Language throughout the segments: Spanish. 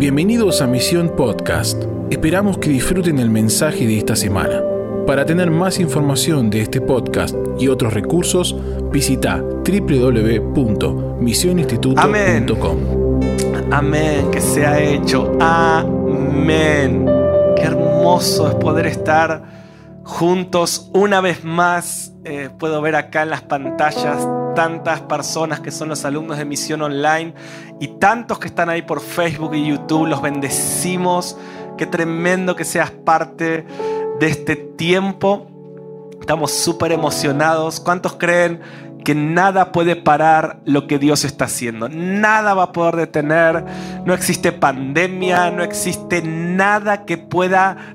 Bienvenidos a Misión Podcast. Esperamos que disfruten el mensaje de esta semana. Para tener más información de este podcast y otros recursos, visita www.misioninstituto.com. Amén, que se ha hecho. Amén. Qué hermoso es poder estar juntos una vez más. Eh, puedo ver acá en las pantallas tantas personas que son los alumnos de Misión Online y tantos que están ahí por Facebook y YouTube. Los bendecimos. Qué tremendo que seas parte de este tiempo. Estamos súper emocionados. ¿Cuántos creen que nada puede parar lo que Dios está haciendo? Nada va a poder detener. No existe pandemia, no existe nada que pueda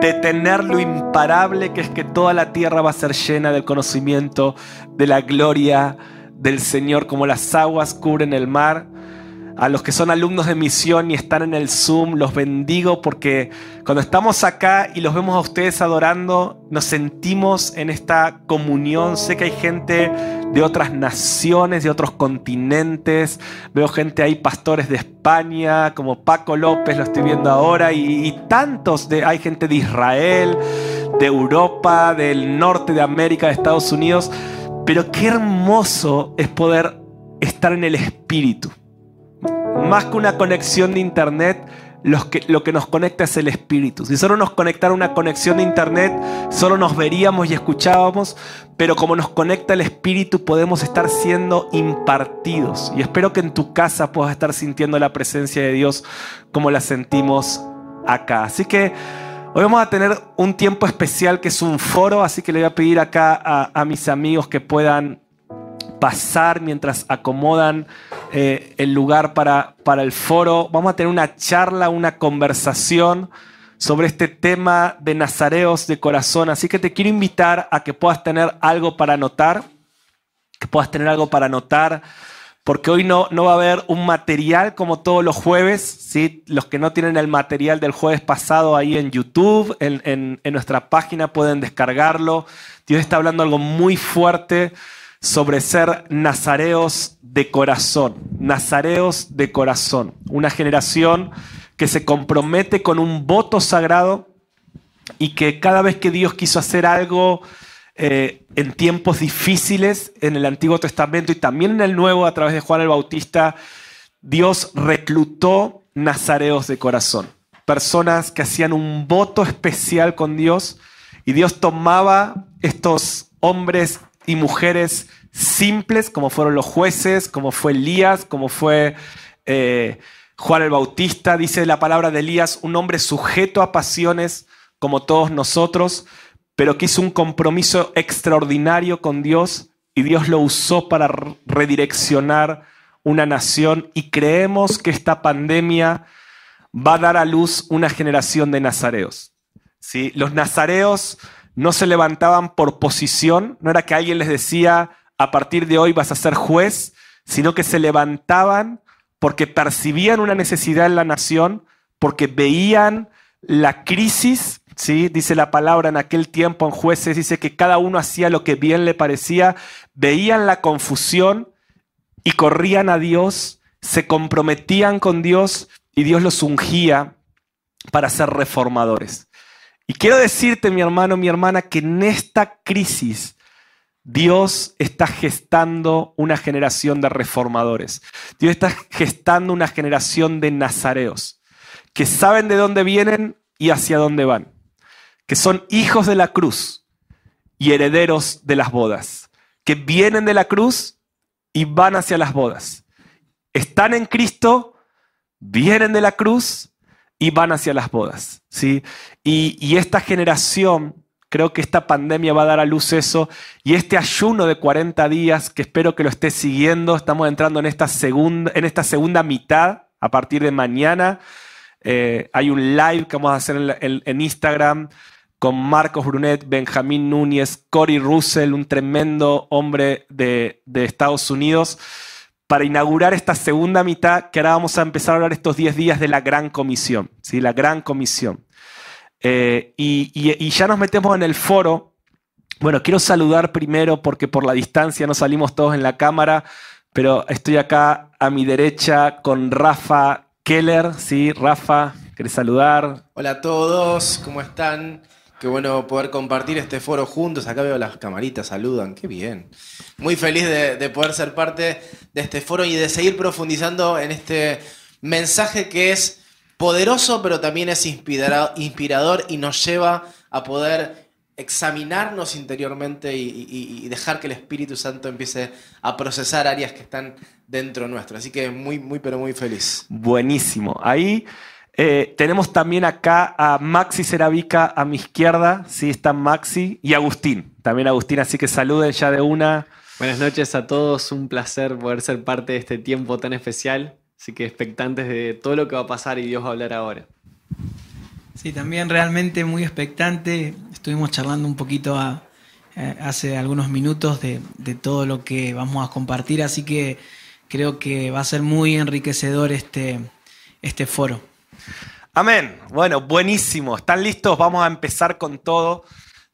detener lo imparable que es que toda la tierra va a ser llena del conocimiento de la gloria del Señor, como las aguas cubren el mar. A los que son alumnos de misión y están en el Zoom, los bendigo porque cuando estamos acá y los vemos a ustedes adorando, nos sentimos en esta comunión. Sé que hay gente de otras naciones, de otros continentes. Veo gente ahí, pastores de España, como Paco López, lo estoy viendo ahora, y, y tantos, de, hay gente de Israel, de Europa, del norte de América, de Estados Unidos. Pero qué hermoso es poder estar en el Espíritu. Más que una conexión de Internet, lo que, nos conecta es el Espíritu. Si solo nos conectara una conexión de Internet, solo nos veríamos y escuchábamos, pero como nos conecta el Espíritu, podemos estar siendo impartidos. Y espero que en tu casa puedas estar sintiendo la presencia de Dios como la sentimos acá. Así que hoy vamos a tener un tiempo especial que es un foro, así que le voy a pedir acá a mis amigos que puedan pasar mientras acomodan eh, el lugar para, para el foro. Vamos a tener una charla, una conversación sobre este tema de nazareos de corazón. Así que te quiero invitar a que puedas tener algo para anotar, que puedas tener algo para anotar, porque hoy no, no va a haber un material como todos los jueves. ¿sí? Los que no tienen el material del jueves pasado ahí en YouTube, en, en, en nuestra página pueden descargarlo. Dios está hablando algo muy fuerte sobre ser nazareos de corazón, nazareos de corazón, una generación que se compromete con un voto sagrado y que cada vez que Dios quiso hacer algo eh, en tiempos difíciles en el Antiguo Testamento y también en el Nuevo a través de Juan el Bautista, Dios reclutó nazareos de corazón, personas que hacían un voto especial con Dios y Dios tomaba estos hombres y mujeres simples, como fueron los jueces, como fue Elías, como fue eh, Juan el Bautista. Dice la palabra de Elías, un hombre sujeto a pasiones como todos nosotros, pero que hizo un compromiso extraordinario con Dios y Dios lo usó para redireccionar una nación y creemos que esta pandemia va a dar a luz una generación de nazareos. ¿sí? Los nazareos no se levantaban por posición, no era que alguien les decía, a partir de hoy vas a ser juez, sino que se levantaban porque percibían una necesidad en la nación, porque veían la crisis, ¿sí? dice la palabra en aquel tiempo en jueces, dice que cada uno hacía lo que bien le parecía, veían la confusión y corrían a Dios, se comprometían con Dios y Dios los ungía para ser reformadores. Y quiero decirte, mi hermano, mi hermana, que en esta crisis Dios está gestando una generación de reformadores. Dios está gestando una generación de nazareos que saben de dónde vienen y hacia dónde van. Que son hijos de la cruz y herederos de las bodas. Que vienen de la cruz y van hacia las bodas. Están en Cristo, vienen de la cruz y van hacia las bodas. ¿sí? Y, esta generación Creo que esta pandemia va a dar a luz eso. Y este ayuno de 40 días, que espero que lo estés siguiendo, estamos entrando en esta segunda, en esta segunda mitad a partir de mañana. Eh, hay un live que vamos a hacer en, Instagram con Marcos Brunet, Benjamín Núñez, Cory Russell, un tremendo hombre de, de Estados Unidos, para inaugurar esta segunda mitad que ahora vamos a empezar a hablar estos 10 días de la Gran Comisión. ¿sí? La Gran Comisión. Eh, y, ya nos metemos en el foro. Bueno, quiero saludar primero porque por la distancia no salimos todos en la cámara, pero estoy acá a mi derecha con Rafa, Keller, sí, Rafa, ¿querés saludar? Hola a todos, ¿cómo están? Qué bueno poder compartir este foro juntos. Acá veo las camaritas, saludan, qué bien. Muy feliz de, de poder ser parte de este foro y de seguir profundizando en este mensaje que es poderoso, pero también es inspirador y nos lleva a poder examinarnos interiormente y, dejar que el Espíritu Santo empiece a procesar áreas que están dentro nuestro. Así que muy, muy, pero muy feliz. Buenísimo. Ahí eh, tenemos también acá a Maxi Ceravica a mi izquierda. Sí, está Maxi y Agustín. También Agustín, así que saluden ya de una. Buenas noches a todos. Un placer poder ser parte de este tiempo tan especial. Así que expectantes de todo lo que va a pasar y Dios va a hablar ahora. Sí, también realmente muy expectante. Estuvimos charlando un poquito eh, hace algunos minutos de, todo lo que vamos a compartir, así que creo que va a ser muy enriquecedor este, este foro. Amén. Bueno, buenísimo. ¿Están listos? Vamos a empezar con todo.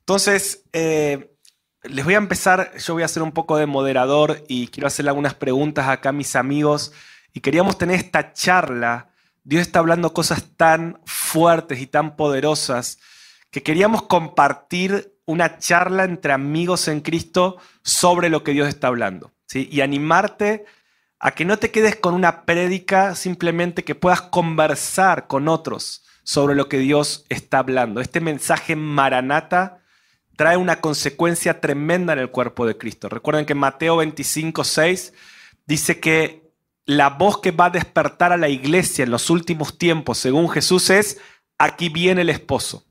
Entonces, eh, les voy a empezar, yo voy a ser un poco de moderador y quiero hacerle algunas preguntas acá a mis amigos. Y queríamos tener esta charla Dios está hablando cosas tan fuertes y tan poderosas que queríamos compartir una charla entre amigos en Cristo sobre lo que Dios está hablando. ¿sí? Y animarte a que no te quedes con una prédica, simplemente que puedas conversar con otros sobre lo que Dios está hablando. Este mensaje maranata trae una consecuencia tremenda en el cuerpo de Cristo. Recuerden que Mateo 25, 6 dice que la voz que va a despertar a la iglesia en los últimos tiempos, según Jesús, es, aquí viene el esposo.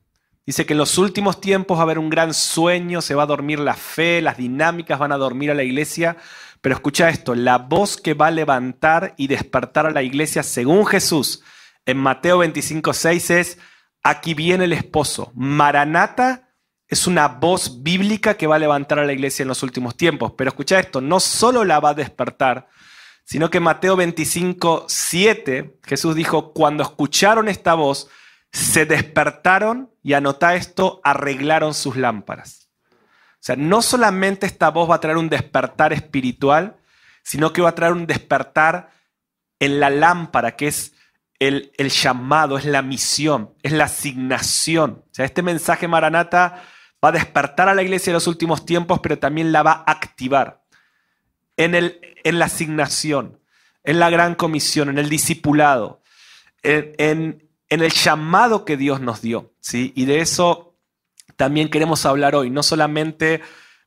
Dice que en los últimos tiempos va a haber un gran sueño, se va a dormir la fe, las dinámicas van a dormir a la iglesia. Pero escucha esto, la voz que va a levantar y despertar a la iglesia, según Jesús, en Mateo 25, 6 es, aquí viene el esposo. Maranata es una voz bíblica que va a levantar a la iglesia en los últimos tiempos. Pero escucha esto, no solo la va a despertar, sino que Mateo 25, 7, Jesús dijo, cuando escucharon esta voz, se despertaron y anota esto, arreglaron sus lámparas. O sea, no solamente esta voz va a traer un despertar espiritual, sino que va a traer un despertar en la lámpara, que es el, el llamado, es la misión, es la asignación. O sea, este mensaje Maranata va a despertar a la iglesia en los últimos tiempos, pero también la va a activar en, el, en la asignación, en la gran comisión, en el discipulado, en, en, el llamado que Dios nos dio. ¿sí? Y de eso también queremos hablar hoy, no solamente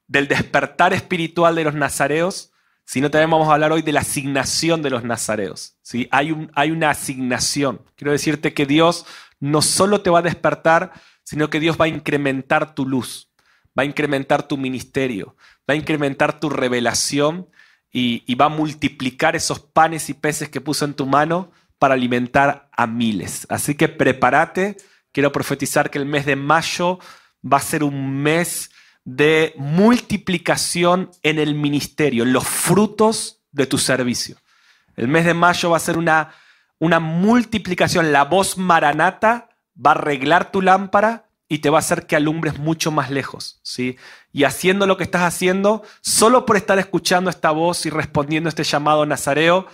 del despertar espiritual de los nazareos, sino también vamos a hablar hoy de la asignación de los nazareos. ¿sí? Hay, un, hay una asignación. Quiero decirte que Dios no solo te va a despertar, sino que Dios va a incrementar tu luz, va a incrementar tu ministerio, va a incrementar tu revelación y, va a multiplicar esos panes y peces que puso en tu mano para alimentar a miles. Así que prepárate. Quiero profetizar que el mes de mayo va a ser un mes de multiplicación en el ministerio, los frutos de tu servicio. El mes de mayo va a ser una, una multiplicación. La voz maranata va a arreglar tu lámpara y te va a hacer que alumbres mucho más lejos, ¿sí? Y haciendo lo que estás haciendo, solo por estar escuchando esta voz y respondiendo a este llamado nazareo,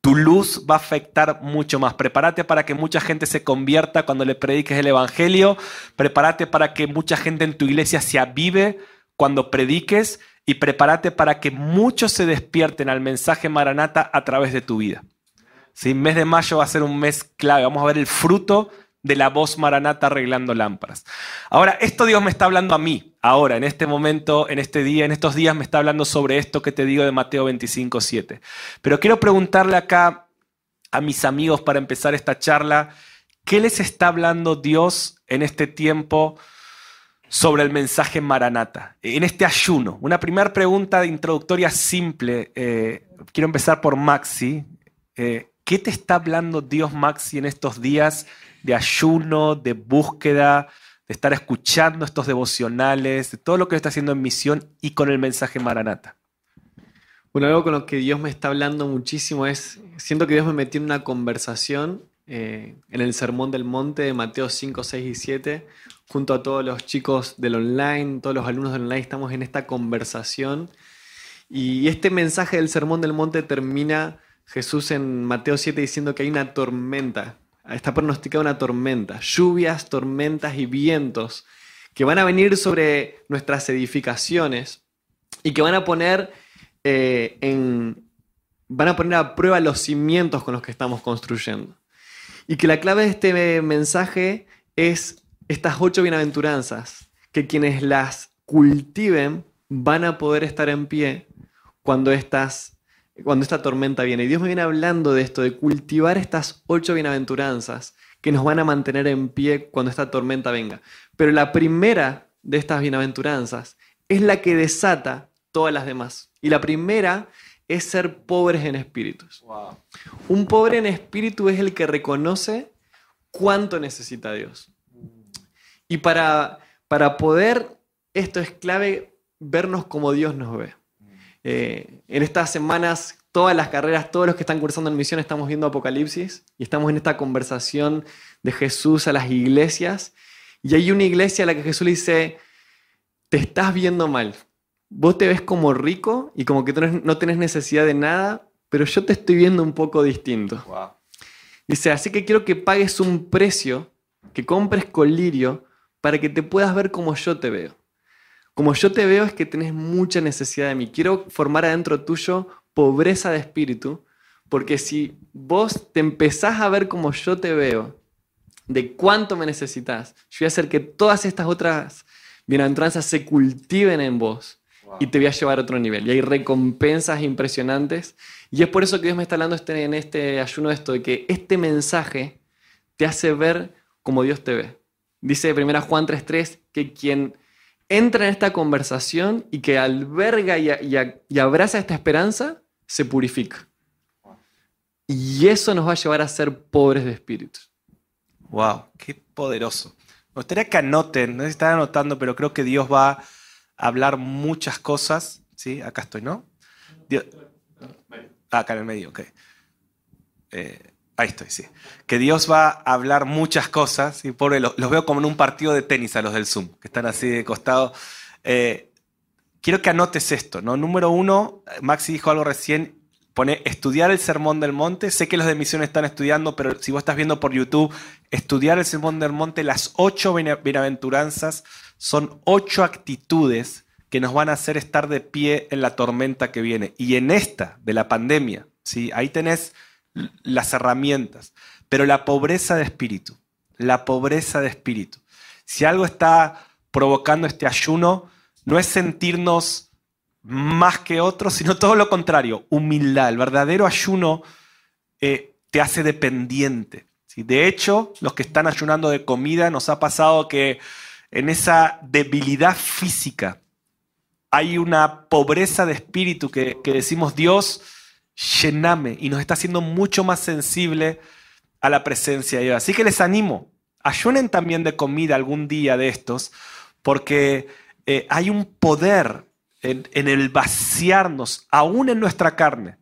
tu luz va a afectar mucho más. Prepárate para que mucha gente se convierta cuando le prediques el Evangelio. Prepárate para que mucha gente en tu iglesia se avive cuando prediques. Y prepárate para que muchos se despierten al mensaje Maranata a través de tu vida. ¿Sí? Mes de mayo va a ser un mes clave. Vamos a ver el fruto de la voz maranata arreglando lámparas. Ahora, esto Dios me está hablando a mí, ahora, en este momento, en este día, en estos días me está hablando sobre esto que te digo de Mateo 25, 7. Pero quiero preguntarle acá a mis amigos para empezar esta charla, ¿qué les está hablando Dios en este tiempo sobre el mensaje maranata, en este ayuno? Una primera pregunta de introductoria simple. Eh, quiero empezar por Maxi. Eh, ¿Qué te está hablando Dios, Maxi, en estos días de ayuno, de búsqueda, de estar escuchando estos devocionales, de todo lo que está haciendo en misión y con el mensaje Maranata. Bueno, algo con lo que Dios me está hablando muchísimo es, siento que Dios me metió en una conversación eh, en el Sermón del Monte de Mateo 5, 6 y 7, junto a todos los chicos del online, todos los alumnos del online, estamos en esta conversación. Y este mensaje del Sermón del Monte termina Jesús en Mateo 7 diciendo que hay una tormenta, está pronosticada una tormenta, lluvias, tormentas y vientos que van a venir sobre nuestras edificaciones y que van a poner eh, van a poner a prueba los cimientos con los que estamos construyendo. Y que la clave de este mensaje es estas ocho bienaventuranzas, que quienes las cultiven van a poder estar en pie cuando, estas, cuando esta tormenta viene. Y Dios me viene hablando de esto, de cultivar estas ocho bienaventuranzas que nos van a mantener en pie cuando esta tormenta venga. Pero la primera de estas bienaventuranzas es la que desata todas las demás. Y la primera es ser pobres en espíritus. Un pobre en espíritu es el que reconoce cuánto necesita Dios. Y para, para poder, esto es clave, vernos como Dios nos ve. Eh, en estas semanas, todas las carreras, todos los que están cursando en misión, estamos viendo Apocalipsis y estamos en esta conversación de Jesús a las iglesias. Y hay una iglesia a la que Jesús le dice, te estás viendo mal, vos te ves como rico y como que no tenés necesidad de nada, pero yo te estoy viendo un poco distinto. Dice, así que quiero que pagues un precio, que compres colirio, para que te puedas ver como yo te veo. Como yo te veo es que tenés mucha necesidad de mí. Quiero formar adentro tuyo pobreza de espíritu, porque si vos te empezás a ver como yo te veo, de cuánto me necesitas, yo voy a hacer que todas estas otras bienaventuranzas se cultiven en vos y te voy a llevar a otro nivel. Y hay recompensas impresionantes. Y es por eso que Dios me está hablando este, en este ayuno esto, de que este mensaje te hace ver como Dios te ve. Dice 1 Juan 3.3 que quien entra en esta conversación y que alberga y, y abraza esta esperanza, se purifica. Y eso nos va a llevar a ser pobres de espíritu. Wow, qué poderoso. Me gustaría que anoten, no sé si están anotando, pero creo que Dios va hablar muchas cosas. ¿Sí? Acá estoy, ¿no? Ah, acá en el medio, ok. Eh, ahí estoy, sí. Que Dios va a hablar muchas cosas. Y pobre, los, veo como en un partido de tenis a los del Zoom, que están así de costado. Eh, quiero que anotes esto, ¿no? Número uno, Maxi dijo algo recién, pone estudiar el Sermón del Monte. Sé que los de misión están estudiando, pero si vos estás viendo por YouTube, estudiar el Sermón del Monte, las ocho bienaventuranzas son ocho actitudes que nos van a hacer estar de pie en la tormenta que viene. Y en esta de la pandemia, ¿sí? ahí tenés las herramientas. Pero la pobreza de espíritu, la pobreza de espíritu. Si algo está provocando este ayuno, no es sentirnos más que otros, sino todo lo contrario, humildad. El verdadero ayuno eh, te hace dependiente. De hecho, los que están ayunando de comida, nos ha pasado que en esa debilidad física, hay una pobreza de espíritu que, decimos, Dios, llename, y nos está haciendo mucho más sensible a la presencia de Dios. Así que les animo, ayunen también de comida algún día de estos, porque eh, hay un poder en, en, el vaciarnos, aún en nuestra carne,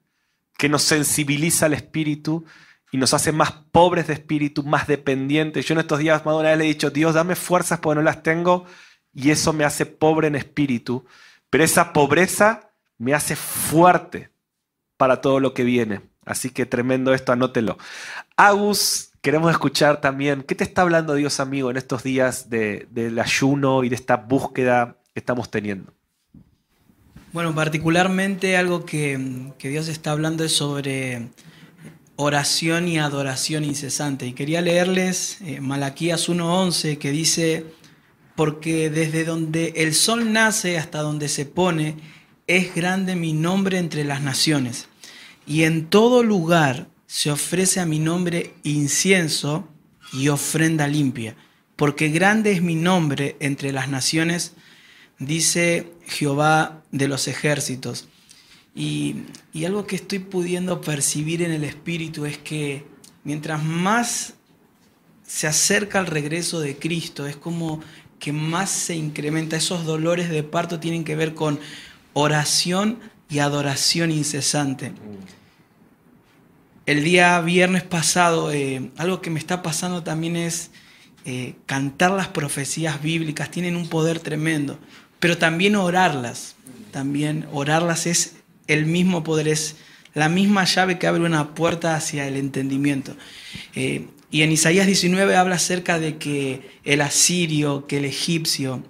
que nos sensibiliza al espíritu y nos hace más pobres de espíritu, más dependientes. Yo en estos días más de una vez le he dicho, Dios, dame fuerzas porque no las tengo y eso me hace pobre en espíritu, pero esa pobreza me hace fuerte para todo lo que viene. Así que tremendo esto, anótelo. Agus, queremos escuchar también, ¿qué te está hablando Dios amigo en estos días del ayuno y de esta búsqueda que estamos teniendo? Bueno, particularmente algo que, que Dios está hablando es sobre oración y adoración incesante. Y quería leerles eh, Malaquías 1.11 que dice, porque desde donde el sol nace hasta donde se pone, es grande mi nombre entre las naciones. Y en todo lugar se ofrece a mi nombre incienso y ofrenda limpia, porque grande es mi nombre entre las naciones, dice Jehová de los ejércitos. Y, algo que estoy pudiendo percibir en el espíritu es que mientras más se acerca el regreso de Cristo, es como que más se incrementa. Esos dolores de parto tienen que ver con oración y adoración incesante. El día viernes pasado, eh, algo que me está pasando también es eh, cantar las profecías bíblicas, tienen un poder tremendo, pero también orarlas. También orarlas es el mismo poder es la misma llave que abre una puerta hacia el entendimiento. Eh, y en Isaías 19 habla acerca de que el asirio, que el egipcio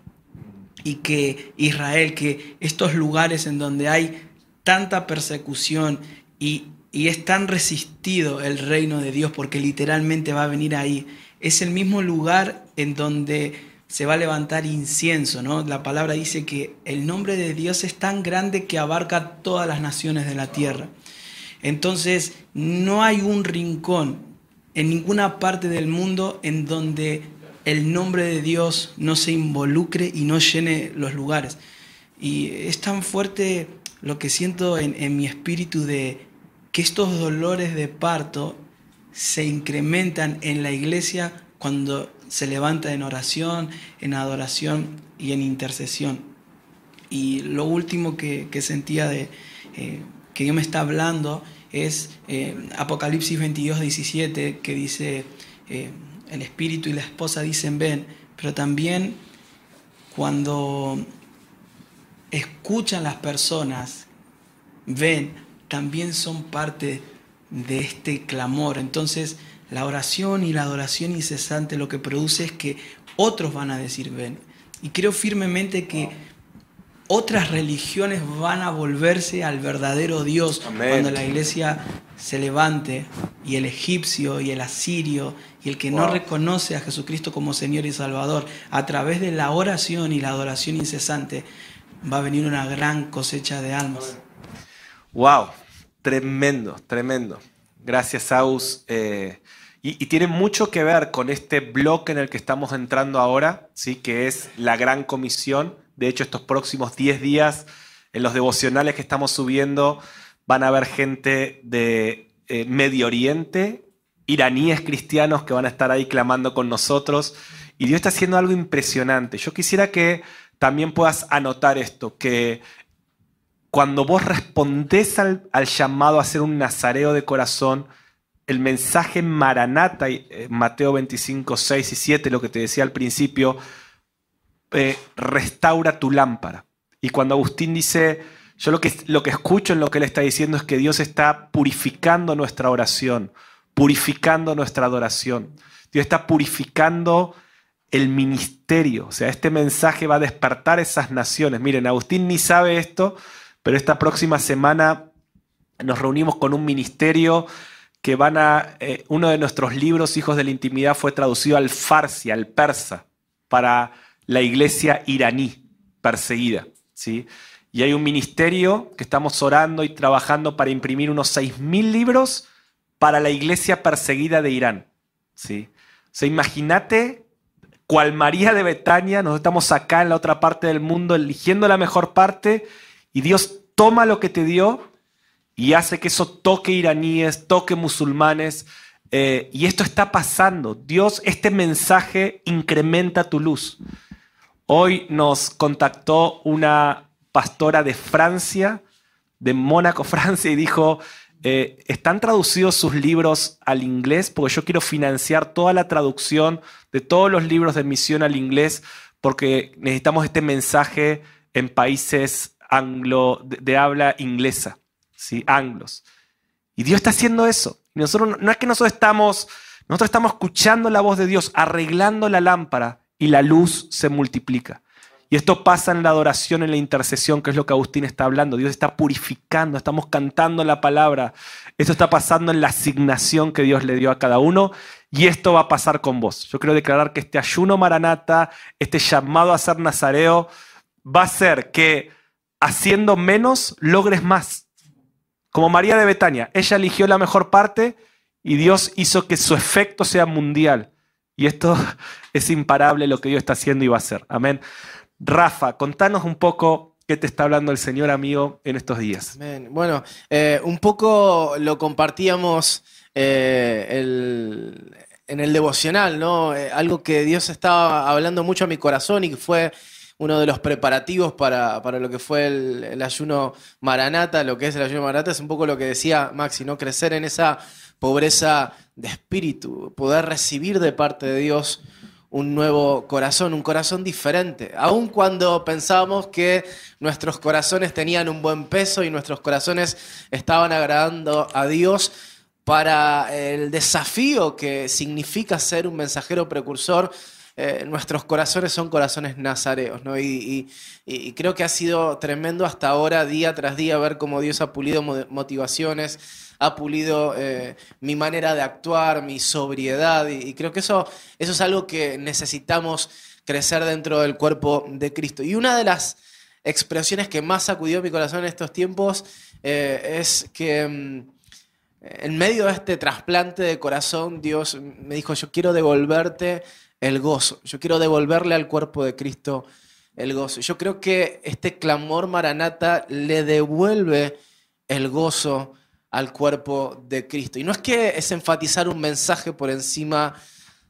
y que Israel, que estos lugares en donde hay tanta persecución y, y es tan resistido el reino de Dios, porque literalmente va a venir ahí, es el mismo lugar en donde se va a levantar incienso, ¿no? La palabra dice que el nombre de Dios es tan grande que abarca todas las naciones de la tierra. Entonces, no hay un rincón en ninguna parte del mundo en donde el nombre de Dios no se involucre y no llene los lugares. Y es tan fuerte lo que siento en, mi espíritu de que estos dolores de parto se incrementan en la iglesia cuando se levanta en oración, en adoración y en intercesión. Y lo último que, sentía de eh, que Dios me está hablando es eh, Apocalipsis 22, 17, que dice, eh, el espíritu y la esposa dicen ven, pero también cuando escuchan las personas, ven, también son parte de este clamor. Entonces, la oración y la adoración incesante lo que produce es que otros van a decir ven. Y creo firmemente que otras religiones van a volverse al verdadero Dios cuando la iglesia se levante y el egipcio y el asirio y el que no reconoce a Jesucristo como Señor y Salvador a través de la oración y la adoración incesante va a venir una gran cosecha de almas. Wow, tremendo, tremendo. Gracias, Saus. Eh, y, tiene mucho que ver con este bloque en el que estamos entrando ahora, ¿sí? que es la gran comisión. De hecho, estos próximos 10 días, en los devocionales que estamos subiendo, van a haber gente de eh, Medio Oriente, iraníes cristianos que van a estar ahí clamando con nosotros. Y Dios está haciendo algo impresionante. Yo quisiera que también puedas anotar esto, que cuando vos respondés al, al llamado a ser un nazareo de corazón, el mensaje Maranata, eh, Mateo 25, 6 y 7, lo que te decía al principio, eh, restaura tu lámpara. Y cuando Agustín dice, yo lo que, lo que escucho en lo que él está diciendo es que Dios está purificando nuestra oración, purificando nuestra adoración. Dios está purificando el ministerio. O sea, este mensaje va a despertar esas naciones. Miren, Agustín ni sabe esto, pero esta próxima semana nos reunimos con un ministerio que van a... Eh, uno de nuestros libros, Hijos de la Intimidad, fue traducido al farsi, al persa, para la iglesia iraní perseguida. ¿sí? Y hay un ministerio que estamos orando y trabajando para imprimir unos 6.000 libros para la iglesia perseguida de Irán. ¿sí? O sea, imagínate cual María de Betania, nos estamos acá en la otra parte del mundo eligiendo la mejor parte y Dios toma lo que te dio y hace que eso toque iraníes, toque musulmanes. Eh, y esto está pasando. Dios, este mensaje incrementa tu luz. Hoy nos contactó una pastora de Francia, de Mónaco, Francia, y dijo, eh, ¿están traducidos sus libros al inglés? Porque yo quiero financiar toda la traducción de todos los libros de misión al inglés, porque necesitamos este mensaje en países anglo, de habla inglesa. ¿sí? anglos. Y Dios está haciendo eso. nosotros, no es que nosotros estamos, nosotros estamos escuchando la voz de Dios, arreglando la lámpara y la luz se multiplica. Y esto pasa en la adoración, en la intercesión, que es lo que Agustín está hablando. Dios está purificando, estamos cantando la palabra. Esto está pasando en la asignación que Dios le dio a cada uno y esto va a pasar con vos. Yo quiero declarar que este ayuno maranata, este llamado a ser nazareo, va a ser que haciendo menos logres más. Como María de Betania, ella eligió la mejor parte y Dios hizo que su efecto sea mundial. Y esto es imparable lo que Dios está haciendo y va a hacer. Amén. Rafa, contanos un poco qué te está hablando el Señor amigo en estos días. Amén. Bueno, eh, un poco lo compartíamos eh, en el devocional, ¿no? Eh, algo que Dios estaba hablando mucho a mi corazón y que fue uno de los preparativos para, lo que fue el, ayuno maranata, lo que es el ayuno maranata, es un poco lo que decía Maxi, ¿no? Crecer en esa pobreza de espíritu, poder recibir de parte de Dios un nuevo corazón, un corazón diferente. Aun cuando pensábamos que nuestros corazones tenían un buen peso y nuestros corazones estaban agradando a Dios para el desafío que significa ser un mensajero precursor, eh, nuestros corazones son corazones nazareos, ¿no? Y, creo que ha sido tremendo hasta ahora, día tras día, ver cómo Dios ha pulido motivaciones, ha pulido eh, mi manera de actuar, mi sobriedad, y, creo que eso, eso es algo que necesitamos crecer dentro del cuerpo de Cristo. Y una de las expresiones que más sacudió mi corazón en estos tiempos eh, es que mm, en medio de este trasplante de corazón, Dios me dijo, yo quiero devolverte el gozo, yo quiero devolverle al cuerpo de Cristo el gozo. Yo creo que este clamor maranata le devuelve el gozo al cuerpo de Cristo. Y no es que es enfatizar un mensaje por encima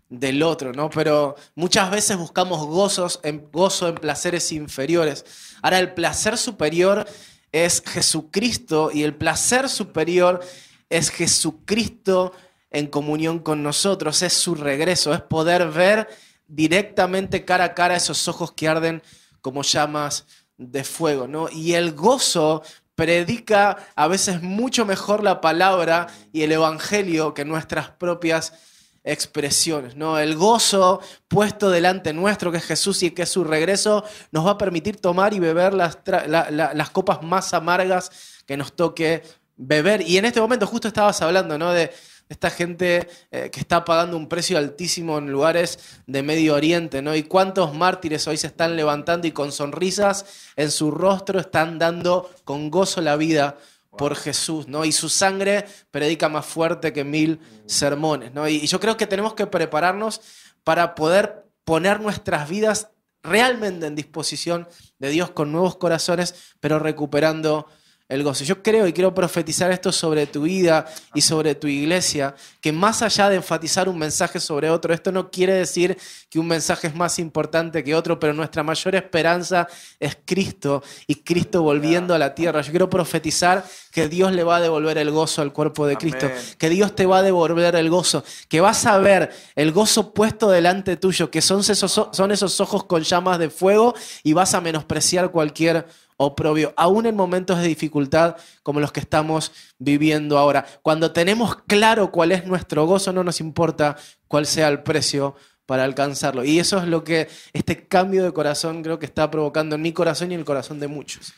del otro, ¿no? Pero muchas veces buscamos gozos en, gozo en placeres inferiores. Ahora, el placer superior es Jesucristo y el placer superior es Jesucristo en comunión con nosotros, es su regreso, es poder ver directamente cara a cara esos ojos que arden como llamas de fuego, ¿no? Y el gozo predica a veces mucho mejor la palabra y el evangelio que nuestras propias expresiones, ¿no? El gozo puesto delante nuestro, que es Jesús y que es su regreso, nos va a permitir tomar y beber las, las copas más amargas que nos toque beber. Y en este momento justo estabas hablando, ¿no? De, esta gente eh, que está pagando un precio altísimo en lugares de Medio Oriente, ¿no? Y cuántos mártires hoy se están levantando y con sonrisas en su rostro están dando con gozo la vida por Jesús, ¿no? Y su sangre predica más fuerte que mil sermones, ¿no? Y, yo creo que tenemos que prepararnos para poder poner nuestras vidas realmente en disposición de Dios con nuevos corazones, pero recuperando el gozo. Yo creo y quiero profetizar esto sobre tu vida y sobre tu iglesia, que más allá de enfatizar un mensaje sobre otro, esto no quiere decir que un mensaje es más importante que otro, pero nuestra mayor esperanza es Cristo y Cristo volviendo a la tierra. Yo quiero profetizar que Dios le va a devolver el gozo al cuerpo de Cristo, que Dios te va a devolver el gozo, que vas a ver el gozo puesto delante tuyo, que son esos, son esos ojos con llamas de fuego y vas a menospreciar cualquier oprobio, aún en momentos de dificultad como los que estamos viviendo ahora. Cuando tenemos claro cuál es nuestro gozo, no nos importa cuál sea el precio para alcanzarlo. Y eso es lo que este cambio de corazón creo que está provocando en mi corazón y en el corazón de muchos.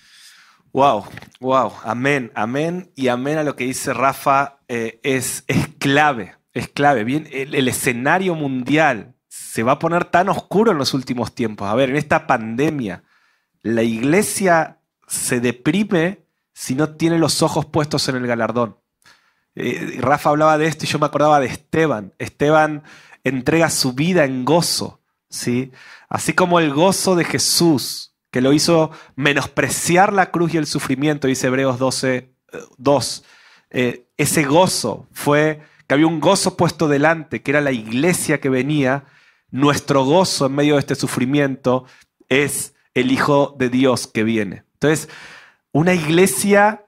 Wow, wow, amén, amén y amén a lo que dice Rafa eh, es, es clave, es clave. Bien, el escenario mundial se va a poner tan oscuro en los últimos tiempos. A ver, en esta pandemia, la iglesia se deprime si no tiene los ojos puestos en el galardón. Eh, Rafa hablaba de esto y yo me acordaba de Esteban. Esteban entrega su vida en gozo, ¿sí? Así como el gozo de Jesús, que lo hizo menospreciar la cruz y el sufrimiento, dice Hebreos 12, 2. Eh, eh, ese gozo fue que había un gozo puesto delante, que era la iglesia que venía. Nuestro gozo en medio de este sufrimiento es el Hijo de Dios que viene. Entonces, una iglesia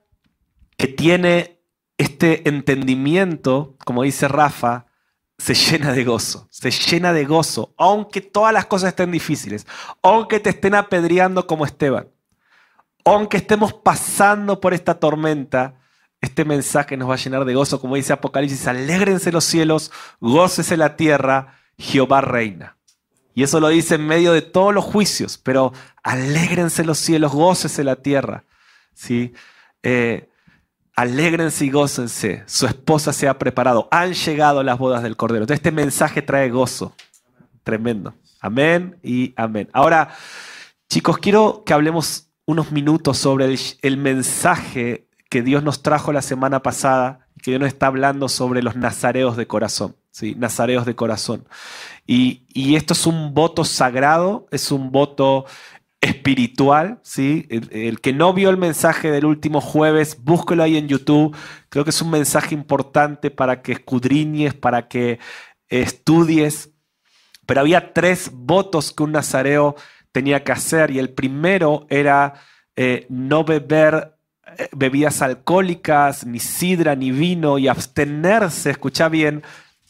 que tiene este entendimiento, como dice Rafa, se llena de gozo, se llena de gozo, aunque todas las cosas estén difíciles, aunque te estén apedreando como Esteban, aunque estemos pasando por esta tormenta, este mensaje nos va a llenar de gozo, como dice Apocalipsis, alégrense los cielos, gócese la tierra, Jehová reina. Y eso lo dice en medio de todos los juicios, pero alégrense los cielos, gócese la tierra. ¿sí? Eh, alégrense y gócense, su esposa se ha preparado, han llegado las bodas del Cordero. Entonces este mensaje trae gozo, tremendo. Amén y amén. Ahora, chicos, quiero que hablemos unos minutos sobre el, el mensaje que Dios nos trajo la semana pasada, que Dios nos está hablando sobre los nazareos de corazón. ¿Sí? nazareos de corazón. Y, esto es un voto sagrado, es un voto espiritual, ¿sí? El, que no vio el mensaje del último jueves, búsquelo ahí en YouTube. Creo que es un mensaje importante para que escudriñes, para que estudies. Pero había tres votos que un nazareo tenía que hacer y el primero era eh, no beber eh, bebidas alcohólicas, ni sidra, ni vino y abstenerse, escucha bien,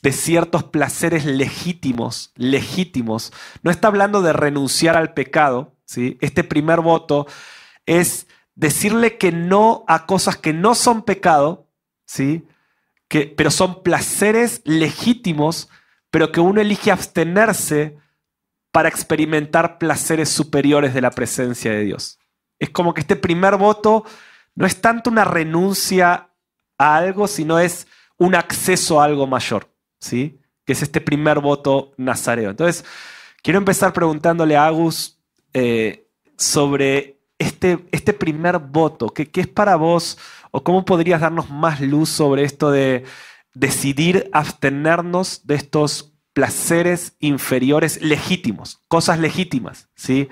de ciertos placeres legítimos, legítimos. No está hablando de renunciar al pecado, ¿sí? Este primer voto es decirle que no a cosas que no son pecado, ¿sí? Que, pero son placeres legítimos, pero que uno elige abstenerse para experimentar placeres superiores de la presencia de Dios. Es como que este primer voto no es tanto una renuncia a algo, sino es un acceso a algo mayor. ¿Sí? que es este primer voto nazareo. Entonces, quiero empezar preguntándole a Agus eh, sobre este, este, primer voto. ¿Qué, ¿Qué es para vos o cómo podrías darnos más luz sobre esto de decidir abstenernos de estos placeres inferiores legítimos, cosas legítimas, ¿sí?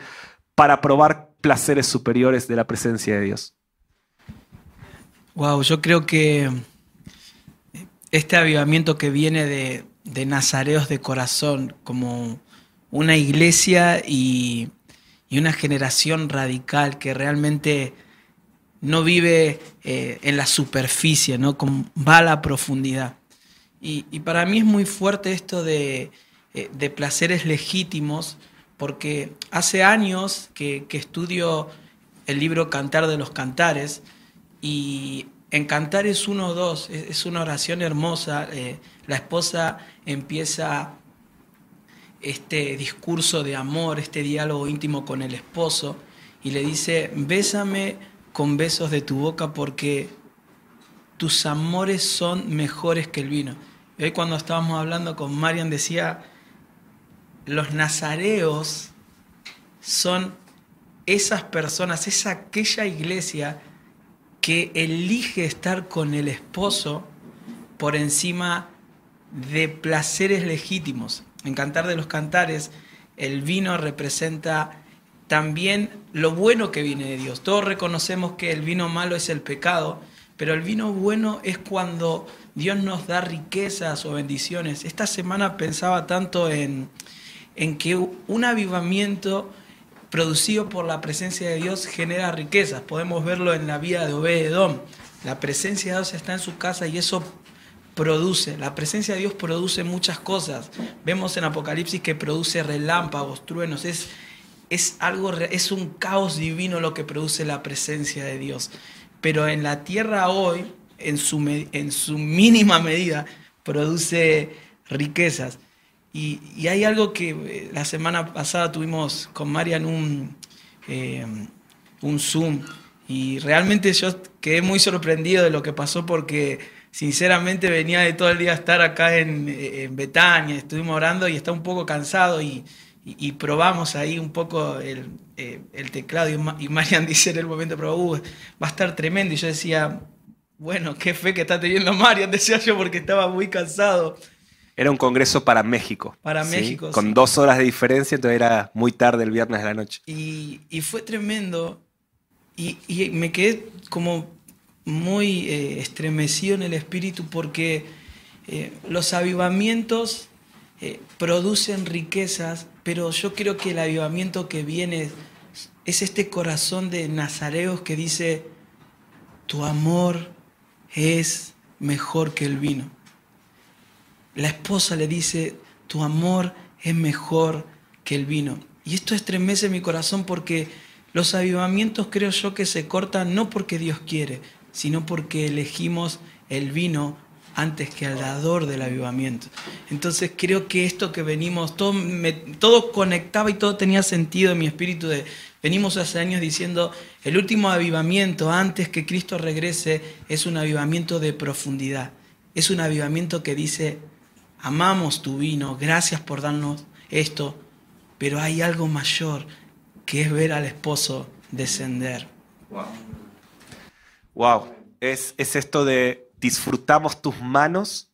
Para probar placeres superiores de la presencia de Dios. Wow, yo creo que este avivamiento que viene de, nazareos de corazón, como una iglesia y, una generación radical que realmente no vive eh, en la superficie, ¿no? va a la profundidad. Y, para mí es muy fuerte esto de, eh, placeres legítimos, porque hace años que, que estudio el libro Cantar de los Cantares y en Cantares 1-2 es una oración hermosa. Eh, la esposa empieza este discurso de amor, este diálogo íntimo con el esposo y le dice, bésame con besos de tu boca porque tus amores son mejores que el vino. Y hoy cuando estábamos hablando con Marian decía, los nazareos son esas personas, es aquella iglesia que elige estar con el esposo por encima de placeres legítimos. En Cantar de los Cantares, el vino representa también lo bueno que viene de Dios. Todos reconocemos que el vino malo es el pecado, pero el vino bueno es cuando Dios nos da riquezas o bendiciones. Esta semana pensaba tanto en, en que un avivamiento producido por la presencia de Dios genera riquezas. Podemos verlo en la vida de Obededón. La presencia de Dios está en su casa y eso produce. La presencia de Dios produce muchas cosas. Vemos en Apocalipsis que produce relámpagos, truenos. Es, es algo, es un caos divino lo que produce la presencia de Dios. Pero en la tierra hoy, en su, en su mínima medida, produce riquezas. Y, hay algo que eh, la semana pasada tuvimos con Marian un, eh, un Zoom y realmente yo quedé muy sorprendido de lo que pasó porque sinceramente venía de todo el día estar acá en, en Betania, estuvimos orando y estaba un poco cansado y, probamos ahí un poco el, eh, teclado y, Marian dice en el momento, pero uh, va a estar tremendo y yo decía, bueno, qué fe que está teniendo Marian, decía yo porque estaba muy cansado. Era un congreso para México. Para México. Con dos horas de diferencia, entonces era muy tarde el viernes de la noche. Y, fue tremendo. Y, me quedé como muy eh, estremecido en el espíritu porque eh, los avivamientos eh, producen riquezas, pero yo creo que el avivamiento que viene es este corazón de nazareos que dice, tu amor es mejor que el vino. La esposa le dice, tu amor es mejor que el vino. Y esto estremece mi corazón porque los avivamientos creo yo que se cortan no porque Dios quiere, sino porque elegimos el vino antes que al dador del avivamiento. Entonces creo que esto que venimos, todo, todo conectaba y todo tenía sentido en mi espíritu de, venimos hace años diciendo, el último avivamiento antes que Cristo regrese es un avivamiento de profundidad, es un avivamiento que dice, amamos tu vino, gracias por darnos esto, pero hay algo mayor que es ver al esposo descender. Wow. Es, es esto de disfrutamos tus manos,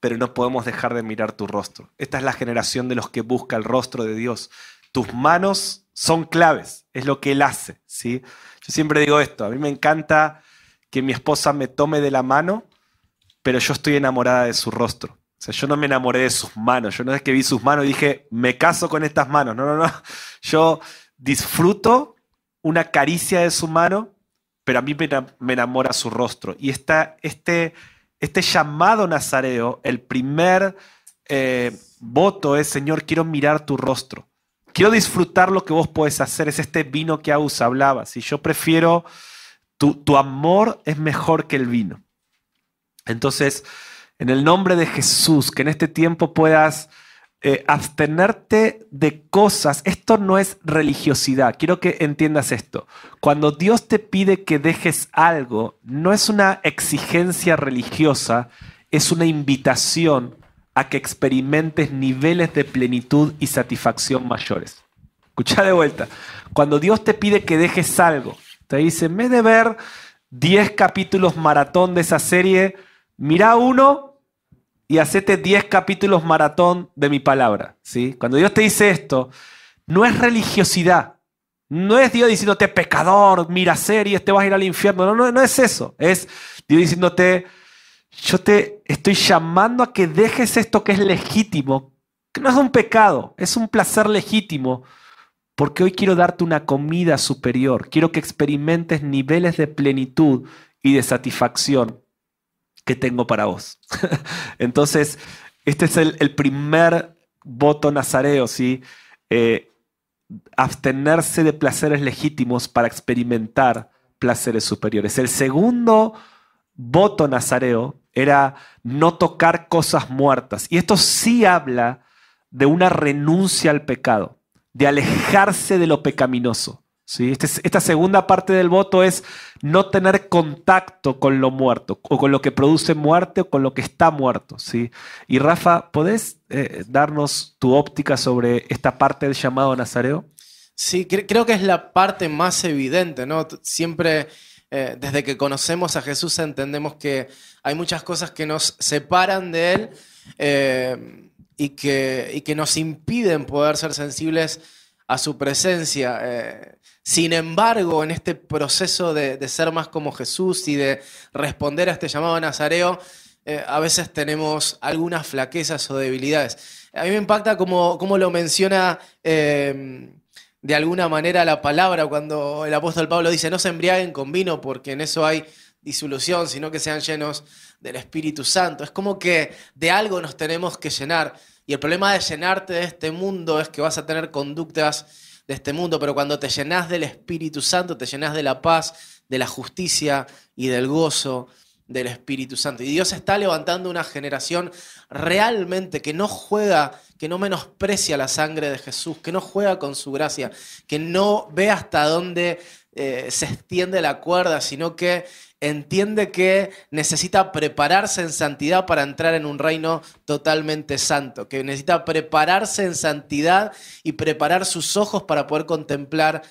pero no podemos dejar de mirar tu rostro. Esta es la generación de los que busca el rostro de Dios. Tus manos son claves, es lo que Él hace. ¿sí? Yo siempre digo esto, a mí me encanta que mi esposa me tome de la mano, pero yo estoy enamorada de su rostro. O sea, yo no me enamoré de sus manos. Yo no es que vi sus manos y dije, me caso con estas manos. No, no, no. Yo disfruto una caricia de su mano, pero a mí me enamora su rostro. Y está este, este llamado nazareo, el primer eh, voto es, Señor, quiero mirar tu rostro. Quiero disfrutar lo que vos podés hacer. Es este vino que Aus hablaba. Si yo prefiero, tu, tu amor es mejor que el vino. Entonces, en el nombre de Jesús, que en este tiempo puedas eh, abstenerte de cosas. Esto no es religiosidad. Quiero que entiendas esto. Cuando Dios te pide que dejes algo, no es una exigencia religiosa, es una invitación a que experimentes niveles de plenitud y satisfacción mayores. Escucha de vuelta. Cuando Dios te pide que dejes algo, te dice, en vez de ver 10 capítulos maratón de esa serie, mira uno y hacete 10 capítulos maratón de mi palabra. ¿sí? Cuando Dios te dice esto, no es religiosidad. No es Dios diciéndote pecador, mira series, te vas a ir al infierno. No, no, no es eso. Es Dios diciéndote, yo te estoy llamando a que dejes esto que es legítimo, que no es un pecado, es un placer legítimo, porque hoy quiero darte una comida superior, quiero que experimentes niveles de plenitud y de satisfacción que tengo para vos. Entonces, este es el, primer voto nazareo, ¿sí? Eh, abstenerse de placeres legítimos para experimentar placeres superiores. El segundo voto nazareo era no tocar cosas muertas. Y esto sí habla de una renuncia al pecado, de alejarse de lo pecaminoso. ¿Sí? Este esta segunda parte del voto es no tener contacto con lo muerto, o con lo que produce muerte, o con lo que está muerto. ¿sí? Y Rafa, ¿podés eh, darnos tu óptica sobre esta parte del llamado nazareo? Sí, creo que es la parte más evidente, ¿no? Siempre eh, desde que conocemos a Jesús entendemos que hay muchas cosas que nos separan de Él eh, y, que, que, nos impiden poder ser sensibles a su presencia. Sin embargo, en este proceso de, ser más como Jesús y de responder a este llamado Nazareo, a veces tenemos algunas flaquezas o debilidades. A mí me impacta como, lo menciona de alguna manera la palabra cuando el apóstol Pablo dice no se embriaguen con vino porque en eso hay disolución, sino que sean llenos del Espíritu Santo. Es como que de algo nos tenemos que llenar. Y el problema de llenarte de este mundo es que vas a tener conductas de este mundo, pero cuando te llenas del Espíritu Santo, te llenas de la paz, de la justicia y del gozo del Espíritu Santo. Y Dios está levantando una generación realmente que no juega, que no menosprecia la sangre de Jesús, que no juega con su gracia, que no ve hasta dónde eh, se extiende la cuerda, sino que entiende que necesita prepararse en santidad para entrar en un reino totalmente santo, que necesita prepararse en santidad y preparar sus ojos para poder contemplar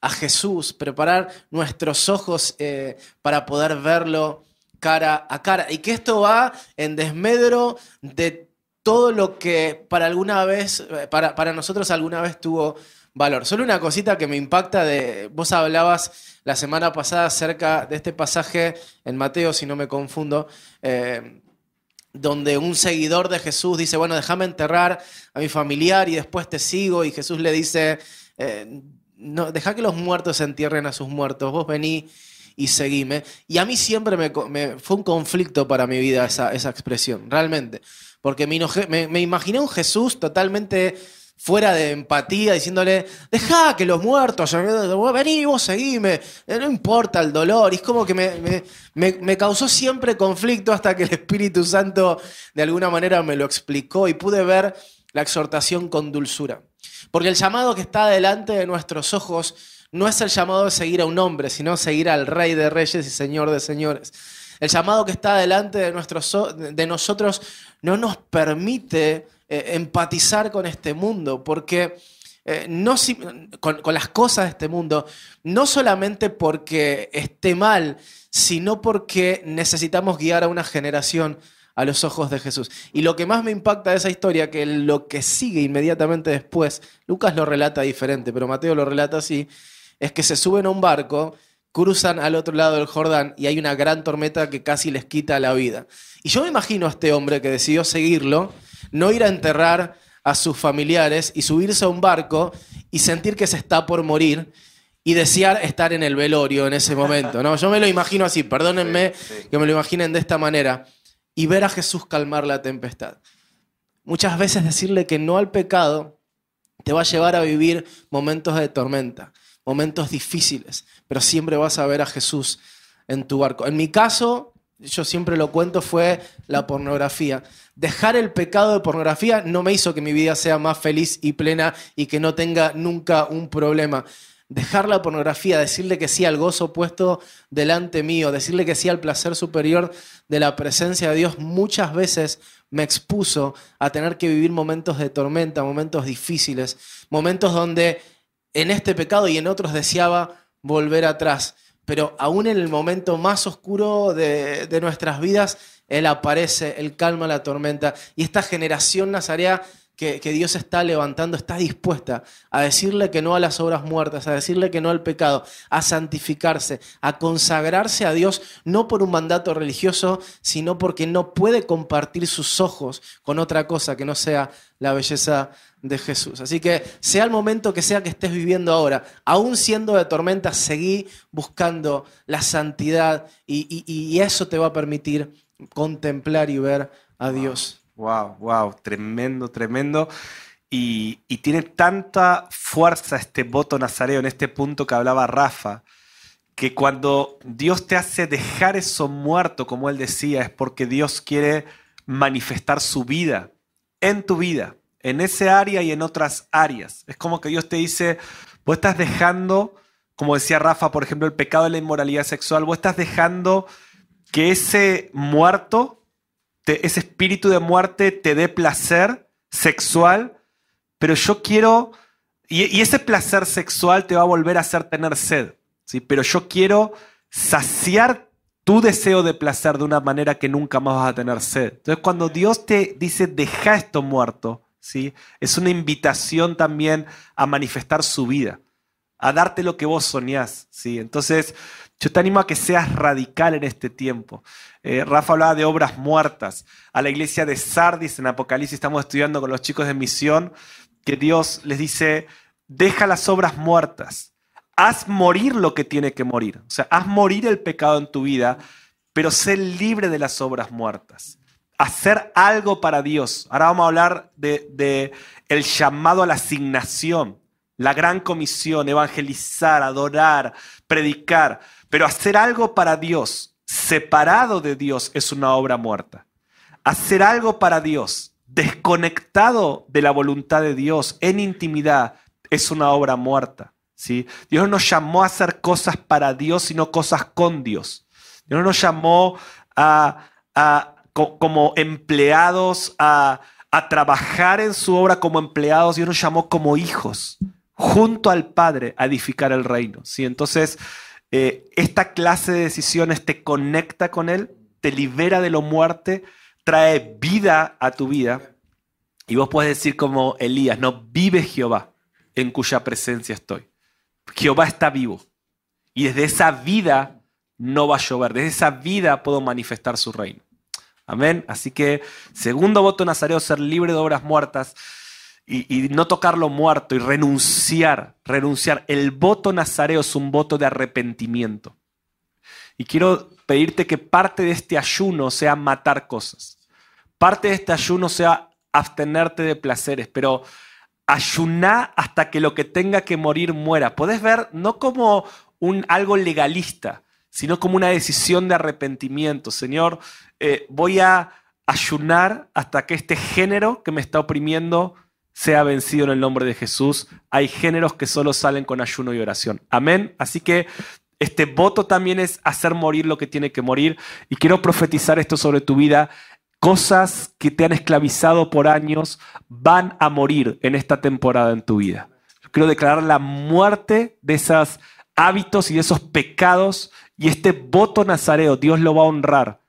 a Jesús, preparar nuestros ojos eh, para poder verlo cara a cara. Y que esto va en desmedro de todo lo que para alguna vez, para, para nosotros alguna vez tuvo valor. Solo una cosita que me impacta de. Vos hablabas la semana pasada acerca de este pasaje en Mateo, si no me confundo. Eh, donde un seguidor de Jesús dice, bueno, déjame enterrar a mi familiar y después te sigo. Y Jesús le dice, eh, no, deja que los muertos entierren a sus muertos, vos vení y seguime. Y a mí siempre me, fue un conflicto para mi vida esa, esa expresión, realmente. Porque me, me, imaginé un Jesús totalmente fuera de empatía, diciéndole, deja que los muertos, vení vos seguime, eh, no importa el dolor. Y es como que me, me, causó siempre conflicto hasta que el Espíritu Santo de alguna manera me lo explicó y pude ver la exhortación con dulzura. Porque el llamado que está delante de nuestros ojos no es el llamado de seguir a un hombre, sino seguir al Rey de Reyes y Señor de Señores. El llamado que está delante de, de nosotros no nos permite eh, empatizar con este mundo, porque eh, no, con, con, las cosas de este mundo, no solamente porque esté mal, sino porque necesitamos guiar a una generación a los ojos de Jesús. Y lo que más me impacta de esa historia, que lo que sigue inmediatamente después, Lucas lo relata diferente, pero Mateo lo relata así, es que se suben a un barco, cruzan al otro lado del Jordán y hay una gran tormenta que casi les quita la vida. Y yo me imagino a este hombre que decidió seguirlo, no ir a enterrar a sus familiares y subirse a un barco y sentir que se está por morir y desear estar en el velorio en ese momento. ¿no? Yo me lo imagino así, perdónenme que me lo imaginen de esta manera. y ver a Jesús calmar la tempestad. Muchas veces decirle que no al pecado te va a llevar a vivir momentos de tormenta, momentos difíciles, pero siempre vas a ver a Jesús en tu barco. En mi caso, yo siempre lo cuento, fue la pornografía. Dejar el pecado de pornografía no me hizo que mi vida sea más feliz y plena y que no tenga nunca un problema. Dejar la pornografía, decirle que sí al gozo puesto delante mío, decirle que sí al placer superior de la presencia de Dios, muchas veces me expuso a tener que vivir momentos de tormenta, momentos difíciles, momentos donde en este pecado y en otros deseaba volver atrás pero aún en el momento más oscuro de, nuestras vidas, Él aparece, Él calma la tormenta. Y esta generación nazarea que, que, Dios está levantando está dispuesta a decirle que no a las obras muertas, a decirle que no al pecado, a santificarse, a consagrarse a Dios, no por un mandato religioso, sino porque no puede compartir sus ojos con otra cosa que no sea la belleza de Jesús. Así que sea el momento que sea que estés viviendo ahora, aún siendo de tormenta, seguí buscando la santidad y, eso te va a permitir contemplar y ver a Dios. Wow, wow, tremendo, tremendo. Y, y, tiene tanta fuerza este voto nazareo en este punto que hablaba Rafa, que cuando Dios te hace dejar eso muerto, como él decía, es porque Dios quiere manifestar su vida en tu vida en ese área y en otras áreas. Es como que Dios te dice, vos estás dejando, como decía Rafa, por ejemplo, el pecado de la inmoralidad sexual, vos estás dejando que ese muerto, ese espíritu de muerte te dé placer sexual, pero yo quiero, y, ese placer sexual te va a volver a hacer tener sed, ¿sí? pero yo quiero saciar tu deseo de placer de una manera que nunca más vas a tener sed. Entonces cuando Dios te dice, deja esto muerto, es una invitación también a manifestar su vida, a darte lo que vos soñás, ¿sí? Entonces, yo te animo a que seas radical en este tiempo. Eh, Rafa hablaba de obras muertas. A la iglesia de Sardis en Apocalipsis estamos estudiando con los chicos de misión que Dios les dice, deja las obras muertas, haz morir lo que tiene que morir. O sea, haz morir el pecado en tu vida, pero sé libre de las obras muertas hacer algo para Dios. Ahora vamos a hablar de, el llamado a la asignación, la gran comisión, evangelizar, adorar, predicar, pero hacer algo para Dios, separado de Dios, es una obra muerta. Hacer algo para Dios, desconectado de la voluntad de Dios, en intimidad, es una obra muerta. ¿sí? Dios no nos llamó a hacer cosas para Dios, sino cosas con Dios. Dios no nos llamó a como empleados a, trabajar en su obra como empleados, Dios nos llamó como hijos, junto al Padre, a edificar el reino. ¿sí? Entonces, eh, esta clase de decisiones te conecta con Él, te libera de lo muerte, trae vida a tu vida. Y vos puedes decir como Elías, no, vive Jehová, en cuya presencia estoy. Jehová está vivo. Y desde esa vida no va a llover, desde esa vida puedo manifestar su reino. Amén. Así que, segundo voto nazareo, ser libre de obras muertas y, no tocar lo muerto y renunciar, renunciar. El voto nazareo es un voto de arrepentimiento. Y quiero pedirte que parte de este ayuno sea matar cosas. Parte de este ayuno sea abstenerte de placeres, pero ayuná hasta que lo que tenga que morir muera. Podés ver no como un, algo legalista, sino como una decisión de arrepentimiento. Señor, eh, voy a ayunar hasta que este género que me está oprimiendo sea vencido en el nombre de Jesús. Hay géneros que solo salen con ayuno y oración. Amén. Así que este voto también es hacer morir lo que tiene que morir. Y quiero profetizar esto sobre tu vida. Cosas que te han esclavizado por años van a morir en esta temporada en tu vida. Quiero declarar la muerte de esos hábitos y de esos pecados y este voto nazareo, Dios lo va a honrar,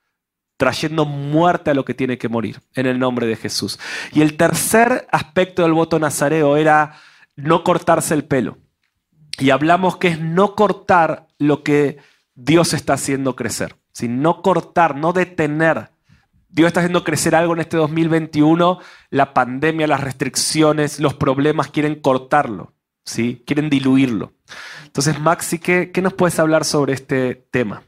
trayendo muerte a lo que tiene que morir, en el nombre de Jesús. Y el tercer aspecto del voto nazareo era no cortarse el pelo. Y hablamos que es no cortar lo que Dios está haciendo crecer. No cortar, no detener. Dios está haciendo crecer algo en este 2021. La pandemia, las restricciones, los problemas quieren cortarlo. ¿Sí? Quieren diluirlo. Entonces, Maxi, ¿qué, ¿qué nos puedes hablar sobre este tema?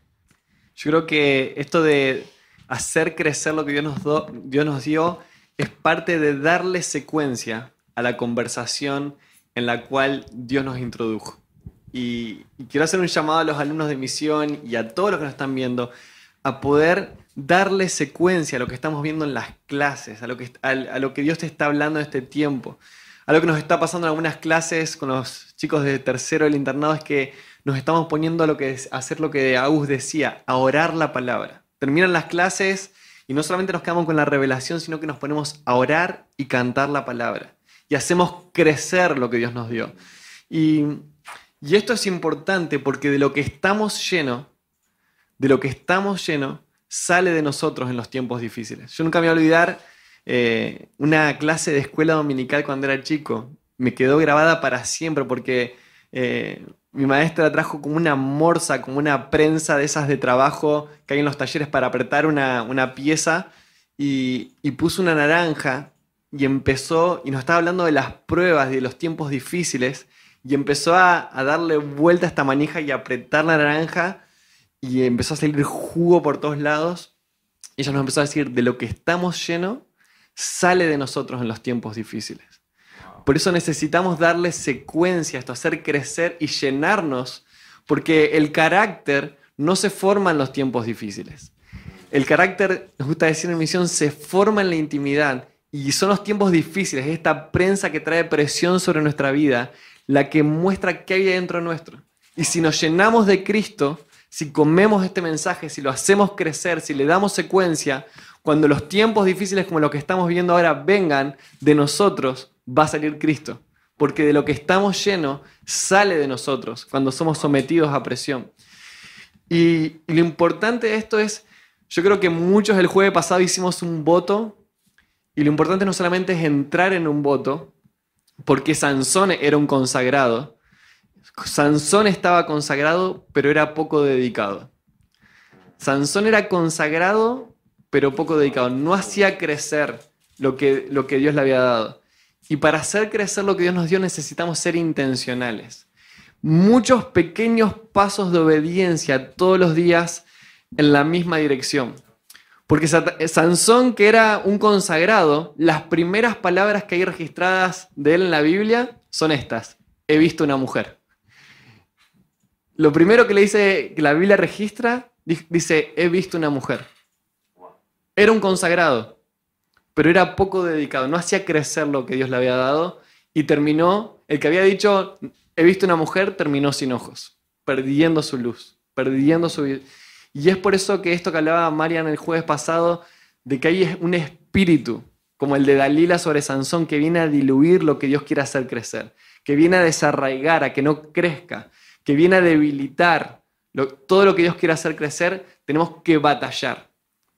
Yo creo que esto de hacer crecer lo que Dios nos, Dios nos dio es parte de darle secuencia a la conversación en la cual Dios nos introdujo. Y, quiero hacer un llamado a los alumnos de misión y a todos los que nos están viendo a poder darle secuencia a lo que estamos viendo en las clases, a lo que, a lo que Dios te está hablando en este tiempo. A lo que nos está pasando en algunas clases con los chicos de tercero del internado es que nos estamos poniendo a, hacer lo que Agus decía, a orar la palabra. Terminan las clases y no solamente nos quedamos con la revelación, sino que nos ponemos a orar y cantar la palabra. Y hacemos crecer lo que Dios nos dio. Y, y esto es importante porque de lo que estamos llenos, de lo que estamos llenos, sale de nosotros en los tiempos difíciles. Yo nunca me voy a olvidar eh, una clase de escuela dominical cuando era chico. Me quedó grabada para siempre porque eh, mi maestra trajo como una morsa, como una prensa de esas de trabajo que hay en los talleres para apretar una, una pieza y, puso una naranja y empezó, y nos estaba hablando de las pruebas, de los tiempos difíciles, y empezó a, darle vuelta a esta manija y a apretar la naranja y empezó a salir jugo por todos lados. Y ella nos empezó a decir, de lo que estamos llenos, sale de nosotros en los tiempos difíciles. Por eso necesitamos darle secuencia a esto, hacer crecer y llenarnos, porque el carácter no se forma en los tiempos difíciles. El carácter, nos gusta decir en misión, se forma en la intimidad y son los tiempos difíciles, esta prensa que trae presión sobre nuestra vida, la que muestra qué hay dentro nuestro. Y si nos llenamos de Cristo, si comemos este mensaje, si lo hacemos crecer, si le damos secuencia, cuando los tiempos difíciles como los que estamos viendo ahora vengan de nosotros, va a salir Cristo. Porque de lo que estamos llenos sale de nosotros cuando somos sometidos a presión. Y, y lo importante de esto es, yo creo que muchos el jueves pasado hicimos un voto y lo importante no solamente es entrar en un voto, porque Sansón era un consagrado. Sansón estaba consagrado, pero era poco dedicado. Sansón era consagrado, pero poco dedicado. No hacía crecer lo que, lo que Dios le había dado. Y para hacer crecer lo que Dios nos dio necesitamos ser intencionales. Muchos pequeños pasos de obediencia todos los días en la misma dirección. Porque Sansón, que era un consagrado, las primeras palabras que hay registradas de él en la Biblia son estas. He visto una mujer. Lo primero que le dice que la Biblia registra, dice, he visto una mujer. Era un consagrado, pero era poco dedicado, no hacía crecer lo que Dios le había dado y terminó, el que había dicho, he visto una mujer, terminó sin ojos, perdiendo su luz, perdiendo su. Y es por eso que esto que hablaba Marian el jueves pasado, de que hay un espíritu, como el de Dalila sobre Sansón, que viene a diluir lo que Dios quiere hacer crecer, que viene a desarraigar, a que no crezca, que viene a debilitar todo lo que Dios quiere hacer crecer, tenemos que batallar.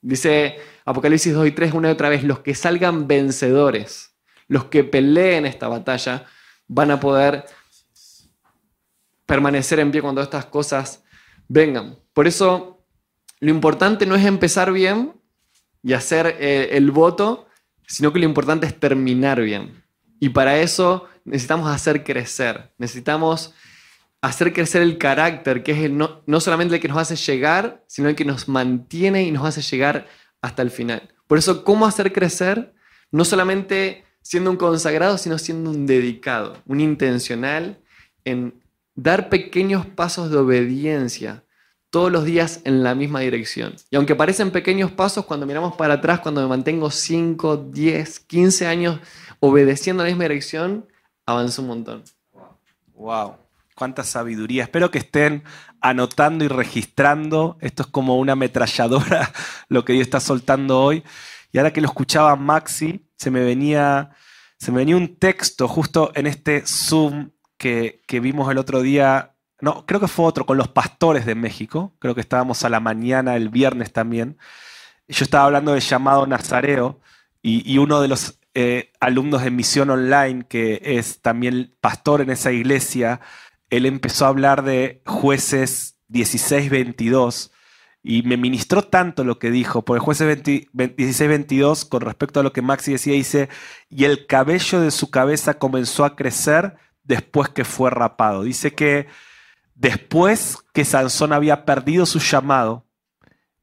Dice Apocalipsis 2 y 3 una y otra vez, los que salgan vencedores, los que peleen esta batalla, van a poder permanecer en pie cuando estas cosas vengan. Por eso, lo importante no es empezar bien y hacer eh, el voto, sino que lo importante es terminar bien. Y para eso necesitamos hacer crecer, necesitamos hacer crecer el carácter, que es el no, no solamente el que nos hace llegar, sino el que nos mantiene y nos hace llegar hasta el final. Por eso, ¿cómo hacer crecer? No solamente siendo un consagrado, sino siendo un dedicado, un intencional en dar pequeños pasos de obediencia todos los días en la misma dirección. Y aunque parecen pequeños pasos, cuando miramos para atrás, cuando me mantengo 5, 10, 15 años obedeciendo a la misma dirección, avanzo un montón. Wow, cuánta sabiduría. Espero que estén anotando y registrando. Esto es como una ametralladora lo que Dios está soltando hoy. Y ahora que lo escuchaba Maxi, se me venía, se me venía un texto justo en este Zoom que, que vimos el otro día no, creo que fue otro, con los pastores de México, creo que estábamos a la mañana el viernes también. Yo estaba hablando del llamado Nazareo y, uno de los eh, alumnos de Misión Online, que es también pastor en esa iglesia, él empezó a hablar de jueces 16-22 y me ministró tanto lo que dijo, porque jueces 16-22, con respecto a lo que Maxi decía, dice, y el cabello de su cabeza comenzó a crecer después que fue rapado. Dice que después que Sansón había perdido su llamado,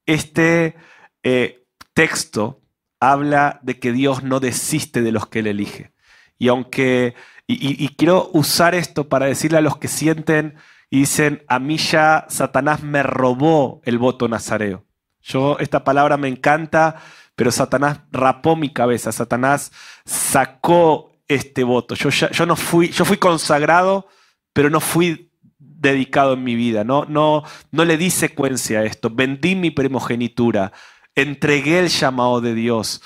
este eh, texto habla de que Dios no desiste de los que Él elige. Y aunque, y, quiero usar esto para decirle a los que sienten y dicen, a mí ya Satanás me robó el voto nazareo. Yo, esta palabra me encanta, pero Satanás rapó mi cabeza, Satanás sacó este voto. Yo, yo no fui, yo fui consagrado, pero no fui dedicado en mi vida. No, no, no le di secuencia a esto. Vendí mi primogenitura, entregué el llamado de Dios.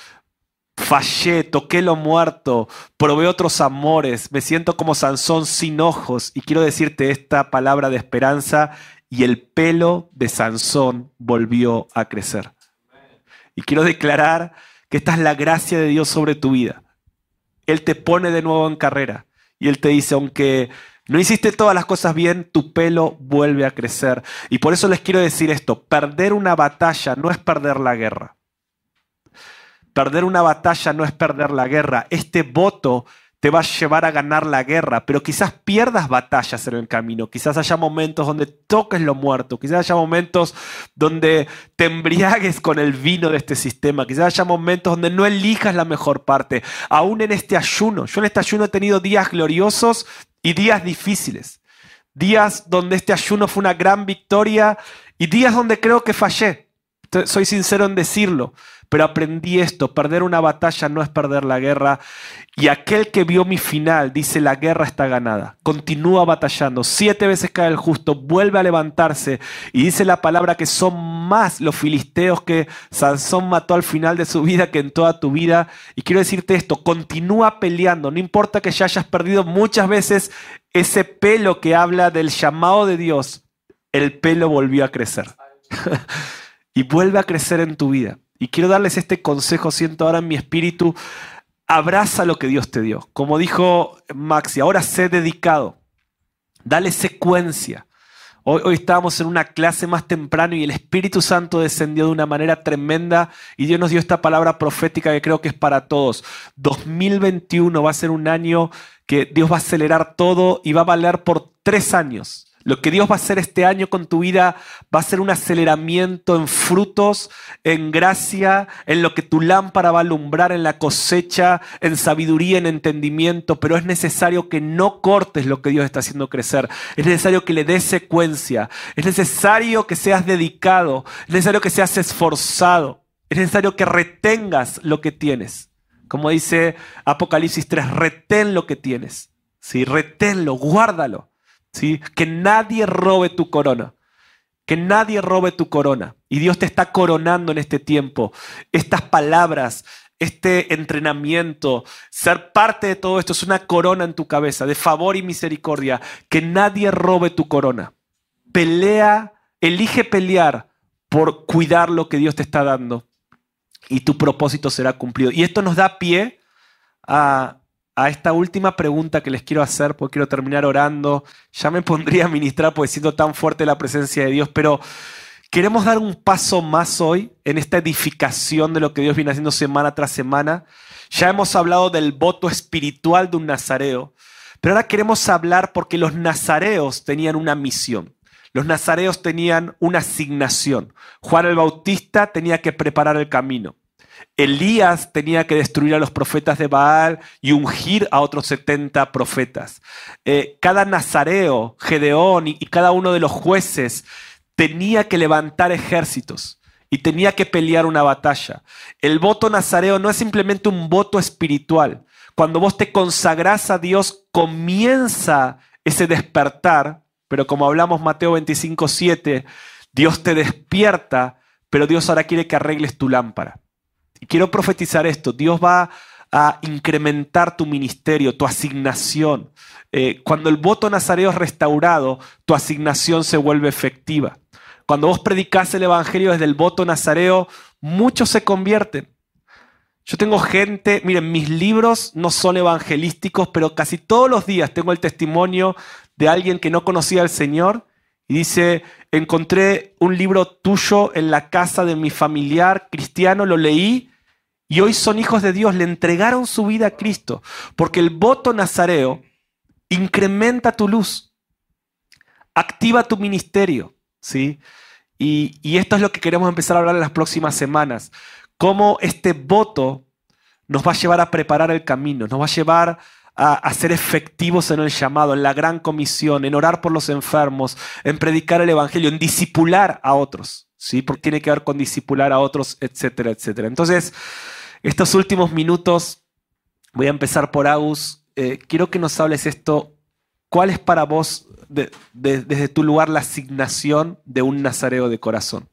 Fallé, toqué lo muerto, probé otros amores, me siento como Sansón sin ojos y quiero decirte esta palabra de esperanza y el pelo de Sansón volvió a crecer. Y quiero declarar que esta es la gracia de Dios sobre tu vida. Él te pone de nuevo en carrera y Él te dice, aunque no hiciste todas las cosas bien, tu pelo vuelve a crecer. Y por eso les quiero decir esto, perder una batalla no es perder la guerra. Perder una batalla no es perder la guerra. Este voto te va a llevar a ganar la guerra, pero quizás pierdas batallas en el camino. Quizás haya momentos donde toques lo muerto. Quizás haya momentos donde te embriagues con el vino de este sistema. Quizás haya momentos donde no elijas la mejor parte. Aún en este ayuno. Yo en este ayuno he tenido días gloriosos y días difíciles. Días donde este ayuno fue una gran victoria y días donde creo que fallé. Soy sincero en decirlo, pero aprendí esto, perder una batalla no es perder la guerra. Y aquel que vio mi final dice, la guerra está ganada. Continúa batallando. Siete veces cae el justo, vuelve a levantarse. Y dice la palabra que son más los filisteos que Sansón mató al final de su vida que en toda tu vida. Y quiero decirte esto, continúa peleando. No importa que ya hayas perdido muchas veces ese pelo que habla del llamado de Dios. El pelo volvió a crecer y vuelve a crecer en tu vida. Y quiero darles este consejo, siento ahora en mi espíritu, abraza lo que Dios te dio. Como dijo Maxi, ahora sé dedicado, dale secuencia. Hoy, hoy estábamos en una clase más temprano y el Espíritu Santo descendió de una manera tremenda y Dios nos dio esta palabra profética que creo que es para todos. 2021 va a ser un año que Dios va a acelerar todo y va a valer por tres años. Lo que Dios va a hacer este año con tu vida va a ser un aceleramiento en frutos, en gracia, en lo que tu lámpara va a alumbrar, en la cosecha, en sabiduría, en entendimiento, pero es necesario que no cortes lo que Dios está haciendo crecer. Es necesario que le des secuencia. Es necesario que seas dedicado. Es necesario que seas esforzado. Es necesario que retengas lo que tienes. Como dice Apocalipsis 3, retén lo que tienes. ¿sí? Reténlo, guárdalo. ¿Sí? Que nadie robe tu corona. Que nadie robe tu corona. Y Dios te está coronando en este tiempo. Estas palabras, este entrenamiento, ser parte de todo esto es una corona en tu cabeza, de favor y misericordia. Que nadie robe tu corona. Pelea, elige pelear por cuidar lo que Dios te está dando. Y tu propósito será cumplido. Y esto nos da pie a, a esta última pregunta que les quiero hacer, porque quiero terminar orando. Ya me pondría a ministrar porque siento tan fuerte la presencia de Dios, pero queremos dar un paso más hoy en esta edificación de lo que Dios viene haciendo semana tras semana. Ya hemos hablado del voto espiritual de un nazareo, pero ahora queremos hablar porque los nazareos tenían una misión. Los nazareos tenían una asignación. Juan el Bautista tenía que preparar el camino. Elías tenía que destruir a los profetas de Baal y ungir a otros 70 profetas. Eh, cada nazareo, Gedeón y, y cada uno de los jueces tenía que levantar ejércitos y tenía que pelear una batalla. El voto nazareo no es simplemente un voto espiritual. Cuando vos te consagras a Dios, comienza ese despertar, pero como hablamos Mateo 25, 7, Dios te despierta, pero Dios ahora quiere que arregles tu lámpara. Quiero profetizar esto, Dios va a incrementar tu ministerio, tu asignación. Eh, cuando el voto nazareo es restaurado, tu asignación se vuelve efectiva. Cuando vos predicás el Evangelio desde el voto nazareo, muchos se convierten. Yo tengo gente, miren, mis libros no son evangelísticos, pero casi todos los días tengo el testimonio de alguien que no conocía al Señor y dice, encontré un libro tuyo en la casa de mi familiar cristiano, lo leí y hoy son hijos de Dios, le entregaron su vida a Cristo, porque el voto nazareo incrementa tu luz, activa tu ministerio, ¿sí? Y, esto es lo que queremos empezar a hablar en las próximas semanas. Cómo este voto nos va a llevar a preparar el camino, nos va a llevar a, a, ser efectivos en el llamado, en la gran comisión, en orar por los enfermos, en predicar el evangelio, en disipular a otros, ¿sí? Porque tiene que ver con disipular a otros, etcétera, etcétera. Entonces, estos últimos minutos, voy a empezar por Agus. Eh, quiero que nos hables esto. ¿Cuál es para vos, de, de, desde tu lugar, la asignación de un nazareo de corazón?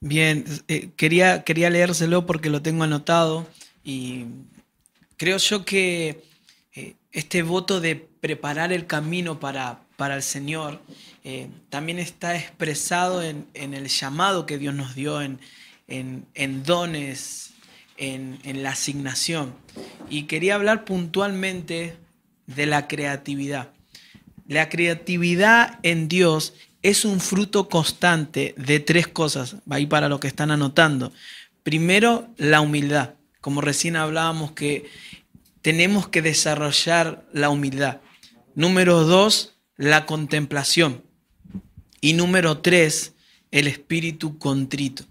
Bien, eh, quería, leérselo porque lo tengo anotado y creo yo que eh, este voto de preparar el camino para, para el Señor también está expresado en, en, el llamado que Dios nos dio, en, en dones, en, la asignación. Y quería hablar puntualmente de la creatividad. La creatividad en Dios es un fruto constante de tres cosas, ahí para lo que están anotando. Primero, la humildad como recién hablábamos, que tenemos que desarrollar la humildad. Número dos, la contemplación. Y número tres, el espíritu contrito.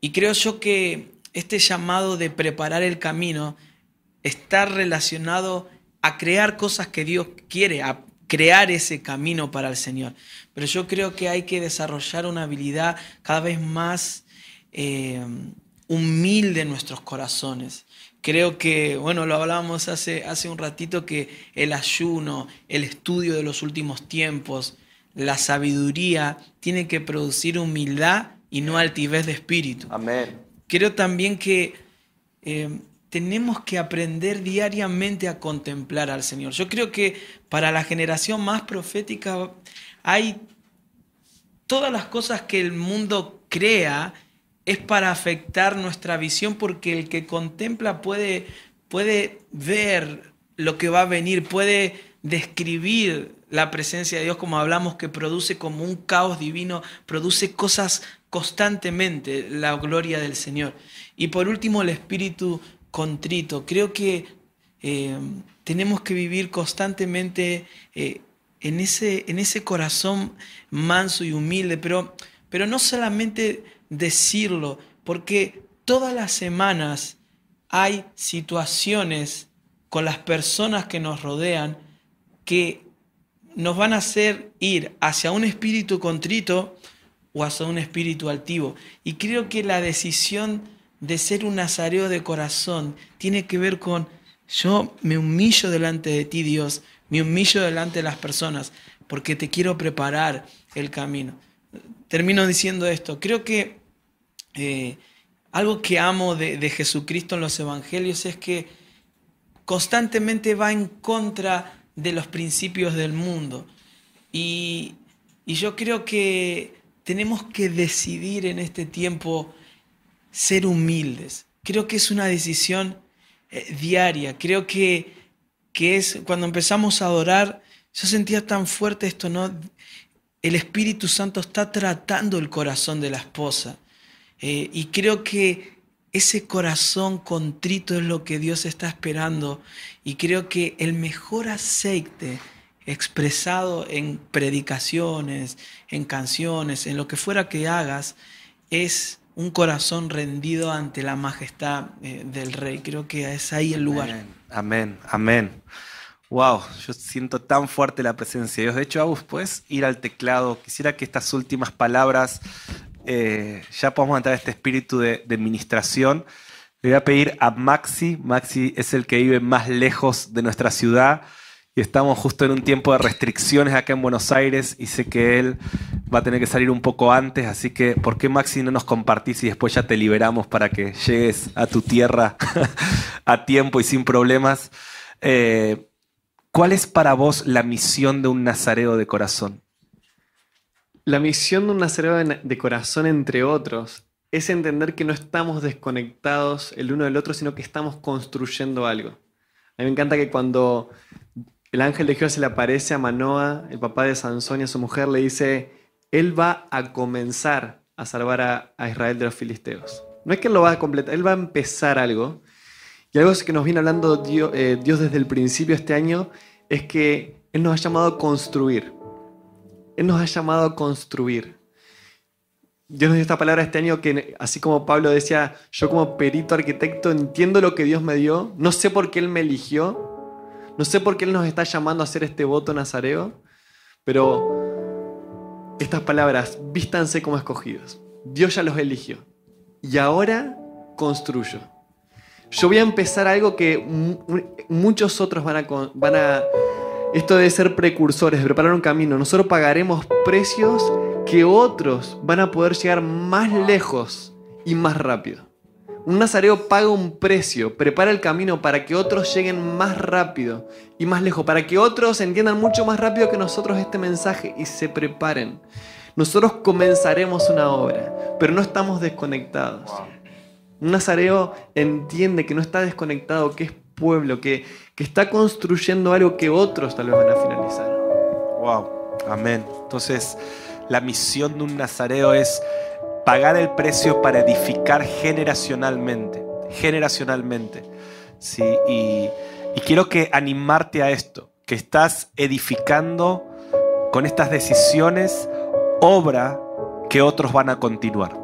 Y creo yo que este llamado de preparar el camino está relacionado a crear cosas que Dios quiere, a crear ese camino para el Señor. Pero yo creo que hay que desarrollar una habilidad cada vez más eh, humilde en nuestros corazones. Creo que, bueno, lo hablábamos hace, hace un ratito, que el ayuno, el estudio de los últimos tiempos, la sabiduría, tiene que producir humildad y no altivez de espíritu. Amén. Creo también que eh, tenemos que aprender diariamente a contemplar al Señor. Yo creo que para la generación más profética hay todas las cosas que el mundo crea, es para afectar nuestra visión porque el que contempla puede, puede ver lo que va a venir, puede describir la presencia de Dios como hablamos que produce como un caos divino, produce cosas constantemente, la gloria del Señor. Y por último, el espíritu contrito. Creo que eh, tenemos que vivir constantemente eh, en, ese, en ese corazón manso y humilde, pero, pero no solamente decirlo, porque todas las semanas hay situaciones con las personas que nos rodean que nos van a hacer ir hacia un espíritu contrito o hacia un espíritu altivo. Y creo que la decisión de ser un nazareo de corazón tiene que ver con yo me humillo delante de ti, Dios, me humillo delante de las personas, porque te quiero preparar el camino. Termino diciendo esto, creo que eh, algo que amo de, de, Jesucristo en los evangelios es que constantemente va en contra de los principios del mundo. Y, y yo creo que tenemos que decidir en este tiempo ser humildes. Creo que es una decisión eh, diaria. Creo que, que es cuando empezamos a adorar, yo sentía tan fuerte esto, ¿no? El Espíritu Santo está tratando el corazón de la esposa. Eh, y creo que ese corazón contrito es lo que Dios está esperando. Y creo que el mejor aceite expresado en predicaciones, en canciones, en lo que fuera que hagas, es un corazón rendido ante la majestad eh, del Rey. Creo que es ahí el lugar. Amén, amén. amén. Wow, yo siento tan fuerte la presencia de Dios. De hecho, Agus, puedes ir al teclado. Quisiera que estas últimas palabras eh, ya podamos entrar a este espíritu de, de, administración. Le voy a pedir a Maxi, Maxi es el que vive más lejos de nuestra ciudad y estamos justo en un tiempo de restricciones acá en Buenos Aires y sé que él va a tener que salir un poco antes, así que ¿por qué Maxi no nos compartís y después ya te liberamos para que llegues a tu tierra a tiempo y sin problemas? Eh, ¿Cuál es para vos la misión de un nazareo de corazón? La misión de un nazareo de corazón, entre otros, es entender que no estamos desconectados el uno del otro, sino que estamos construyendo algo. A mí me encanta que cuando el ángel de Jehová se le aparece a Manoa, el papá de Sansón y a su mujer, le dice, él va a comenzar a salvar a, Israel de los filisteos. No es que él lo va a completar, él va a empezar algo. Y algo que nos viene hablando Dios, eh, Dios desde el principio este año es que Él nos ha llamado a construir. Él nos ha llamado a construir. Dios nos dio esta palabra este año que, así como Pablo decía, yo como perito arquitecto entiendo lo que Dios me dio, no sé por qué Él me eligió, no sé por qué Él nos está llamando a hacer este voto nazareo, pero estas palabras, vístanse como escogidos. Dios ya los eligió. Y ahora construyo. Yo voy a empezar algo que muchos otros van a, van a... Esto debe ser precursores, de preparar un camino. Nosotros pagaremos precios que otros van a poder llegar más lejos y más rápido. Un nazareo paga un precio, prepara el camino para que otros lleguen más rápido y más lejos, para que otros entiendan mucho más rápido que nosotros este mensaje y se preparen. Nosotros comenzaremos una obra, pero no estamos desconectados. Un nazareo entiende que no está desconectado, que es pueblo, que, que está construyendo algo que otros tal vez van a finalizar. Wow, amén. Entonces, la misión de un nazareo es pagar el precio para edificar generacionalmente, generacionalmente. ¿sí? Y, quiero que animarte a esto, que estás edificando con estas decisiones obra que otros van a continuar.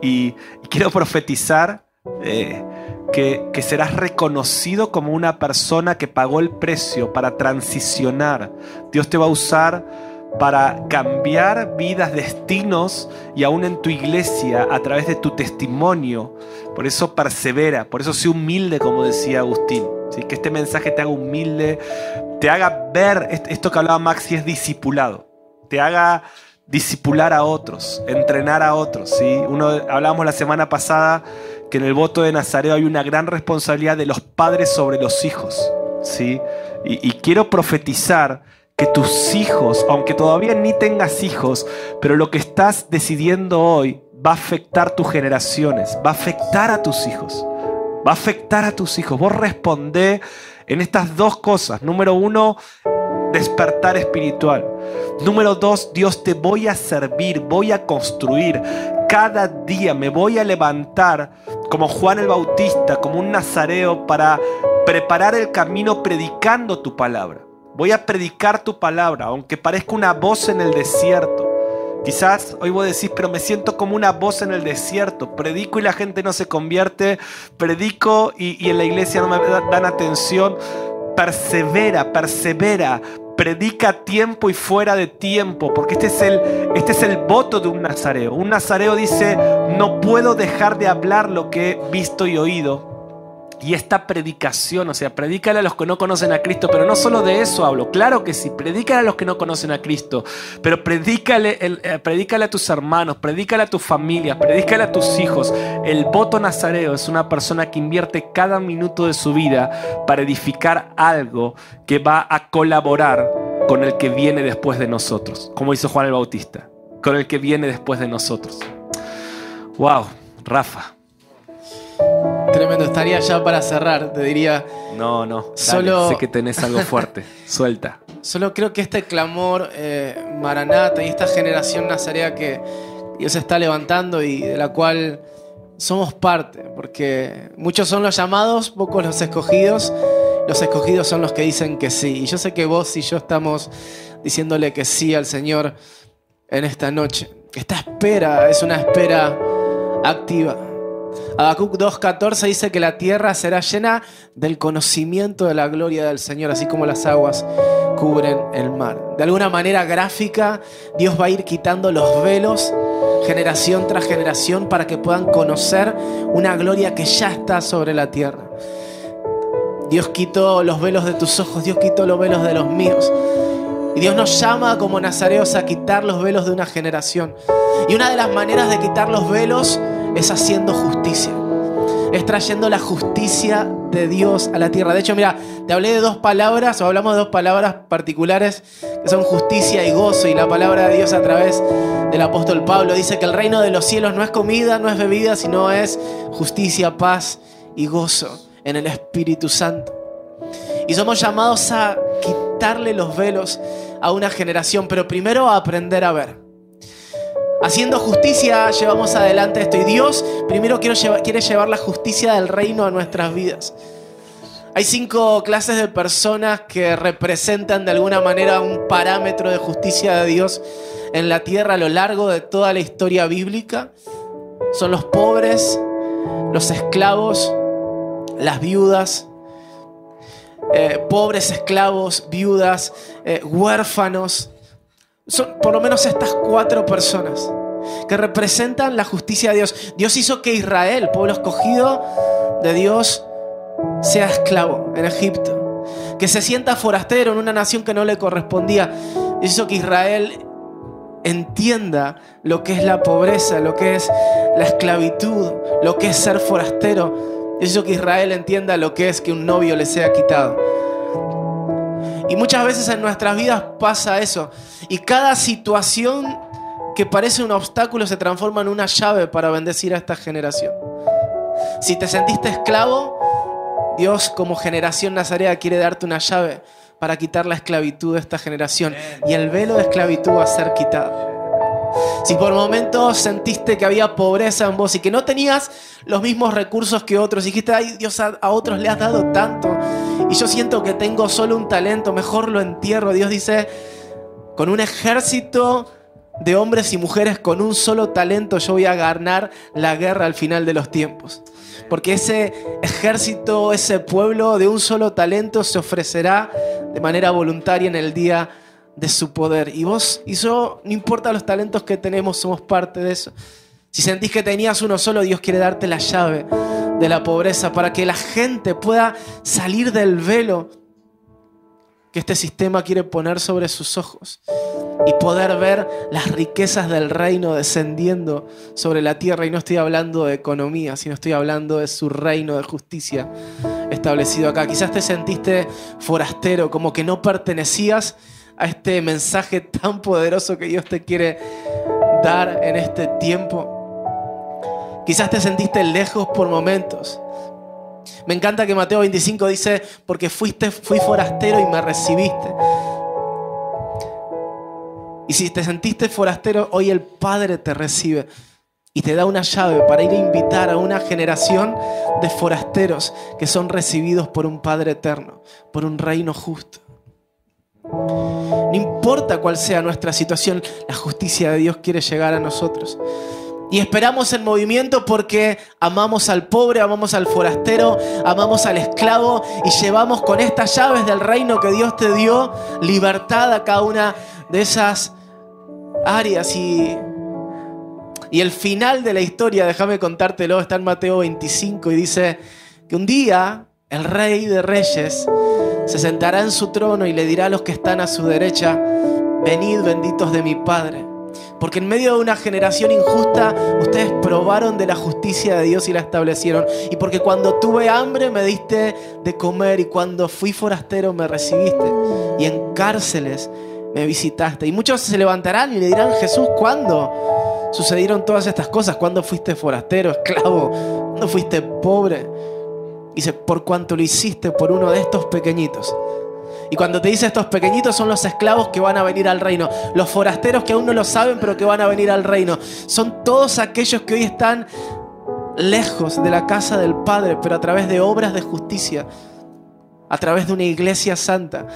Y, quiero profetizar eh, que, que serás reconocido como una persona que pagó el precio para transicionar. Dios te va a usar para cambiar vidas, destinos y aún en tu iglesia a través de tu testimonio. Por eso persevera, por eso sé humilde, como decía Agustín. ¿sí? Que este mensaje te haga humilde, te haga ver esto que hablaba Maxi es discipulado, te haga discipular a otros, entrenar a otros. ¿sí? Uno, hablábamos la semana pasada que en el voto de Nazareo hay una gran responsabilidad de los padres sobre los hijos. ¿sí? y, y quiero profetizar que tus hijos, aunque todavía ni tengas hijos, pero lo que estás decidiendo hoy va a afectar tus generaciones, va a afectar a tus hijos, va a afectar a tus hijos. Vos respondés en estas dos cosas. Número uno, despertar espiritual. Número dos, Dios te voy a servir, voy a construir. Cada día me voy a levantar como Juan el Bautista, como un nazareo para preparar el camino predicando tu palabra. Voy a predicar tu palabra, aunque parezca una voz en el desierto. Quizás hoy vos decís, pero me siento como una voz en el desierto. Predico y la gente no se convierte. Predico y, en la iglesia no me dan atención. Persevera, persevera. Predica tiempo y fuera de tiempo, porque este es, el, este es el voto de un nazareo. Un nazareo dice, no puedo dejar de hablar lo que he visto y oído y esta predicación, o sea, predícale a los que no conocen a Cristo, pero no solo de eso hablo, claro que sí, predícale a los que no conocen a Cristo, pero predícale, eh, predícale a tus hermanos, predícale a tu familia, predícale a tus hijos. El voto nazareo es una persona que invierte cada minuto de su vida para edificar algo que va a colaborar con el que viene después de nosotros, como hizo Juan el Bautista, con el que viene después de nosotros. Wow, Rafa. Tremendo, estaría ya para cerrar, te diría. No, no, solo sé que tenés algo fuerte, suelta. Solo creo que este clamor eh, maranata y esta generación nazarea que Dios está levantando y de la cual somos parte, porque muchos son los llamados, pocos los escogidos. Los escogidos son los que dicen que sí. Y yo sé que vos y yo estamos diciéndole que sí al Señor en esta noche. Esta espera es una espera activa. Habacuc 2.14 dice que la tierra será llena del conocimiento de la gloria del Señor, así como las aguas cubren el mar. De alguna manera gráfica, Dios va a ir quitando los velos generación tras generación para que puedan conocer una gloria que ya está sobre la tierra. Dios quitó los velos de tus ojos, Dios quitó los velos de los míos. Y Dios nos llama como nazareos a quitar los velos de una generación. Y una de las maneras de quitar los velos es haciendo justicia. Es trayendo la justicia de Dios a la tierra. De hecho, mira, te hablé de dos palabras, o hablamos de dos palabras particulares, que son justicia y gozo. Y la palabra de Dios a través del apóstol Pablo dice que el reino de los cielos no es comida, no es bebida, sino es justicia, paz y gozo en el Espíritu Santo. Y somos llamados a quitarle los velos a una generación, pero primero a aprender a ver. Haciendo justicia llevamos adelante esto. Y Dios primero quiere llevar la justicia del reino a nuestras vidas. Hay cinco clases de personas que representan de alguna manera un parámetro de justicia de Dios en la tierra a lo largo de toda la historia bíblica. Son los pobres, los esclavos, las viudas, eh, pobres esclavos, viudas, eh, huérfanos. Son por lo menos estas cuatro personas que representan la justicia de Dios. Dios hizo que Israel, pueblo escogido de Dios, sea esclavo en Egipto, que se sienta forastero en una nación que no le correspondía. Hizo que Israel entienda lo que es la pobreza, lo que es la esclavitud, lo que es ser forastero. Hizo que Israel entienda lo que es que un novio le sea quitado. Y muchas veces en nuestras vidas pasa eso. Y cada situación que parece un obstáculo se transforma en una llave para bendecir a esta generación. Si te sentiste esclavo, Dios como generación nazarea quiere darte una llave para quitar la esclavitud de esta generación. Y el velo de esclavitud va a ser quitado. Si por momentos sentiste que había pobreza en vos y que no tenías los mismos recursos que otros, y dijiste, ay Dios, a, a otros le has dado tanto, y yo siento que tengo solo un talento, mejor lo entierro. Dios dice, con un ejército de hombres y mujeres con un solo talento yo voy a ganar la guerra al final de los tiempos. Porque ese ejército, ese pueblo de un solo talento se ofrecerá de manera voluntaria en el día de su poder. Y vos y yo, no importa los talentos que tenemos, somos parte de eso. Si sentís que tenías uno solo, Dios quiere darte la llave de la pobreza para que la gente pueda salir del velo que este sistema quiere poner sobre sus ojos y poder ver las riquezas del reino descendiendo sobre la tierra. Y no estoy hablando de economía, sino estoy hablando de su reino de justicia establecido acá. Quizás te sentiste forastero, como que no pertenecías a este mensaje tan poderoso que Dios te quiere dar en este tiempo. Quizás te sentiste lejos por momentos. Me encanta que Mateo 25 dice, porque fuiste, fui forastero y me recibiste. Y si te sentiste forastero, hoy el Padre te recibe y te da una llave para ir a invitar a una generación de forasteros que son recibidos por un Padre eterno, por un reino justo. No importa cuál sea nuestra situación, la justicia de Dios quiere llegar a nosotros. Y esperamos el movimiento porque amamos al pobre, amamos al forastero, amamos al esclavo y llevamos con estas llaves del reino que Dios te dio libertad a cada una de esas áreas. Y, y el final de la historia, déjame contártelo, está en Mateo 25 y dice que un día el rey de reyes se sentará en su trono y le dirá a los que están a su derecha, venid benditos de mi Padre porque en medio de una generación injusta, ustedes probaron de la justicia de Dios y la establecieron. Y porque cuando tuve hambre me diste de comer y cuando fui forastero me recibiste. Y en cárceles me visitaste. Y muchos se levantarán y le dirán, Jesús, ¿cuándo sucedieron todas estas cosas? ¿Cuándo fuiste forastero, esclavo? ¿Cuándo fuiste pobre? Dice, por cuanto lo hiciste por uno de estos pequeñitos y cuando te dice estos pequeñitos son los esclavos que van a venir al reino. Los forasteros que aún no lo saben, pero que van a venir al reino. Son todos aquellos que hoy están lejos de la casa del Padre, pero a través de obras de justicia, a través de una iglesia santa,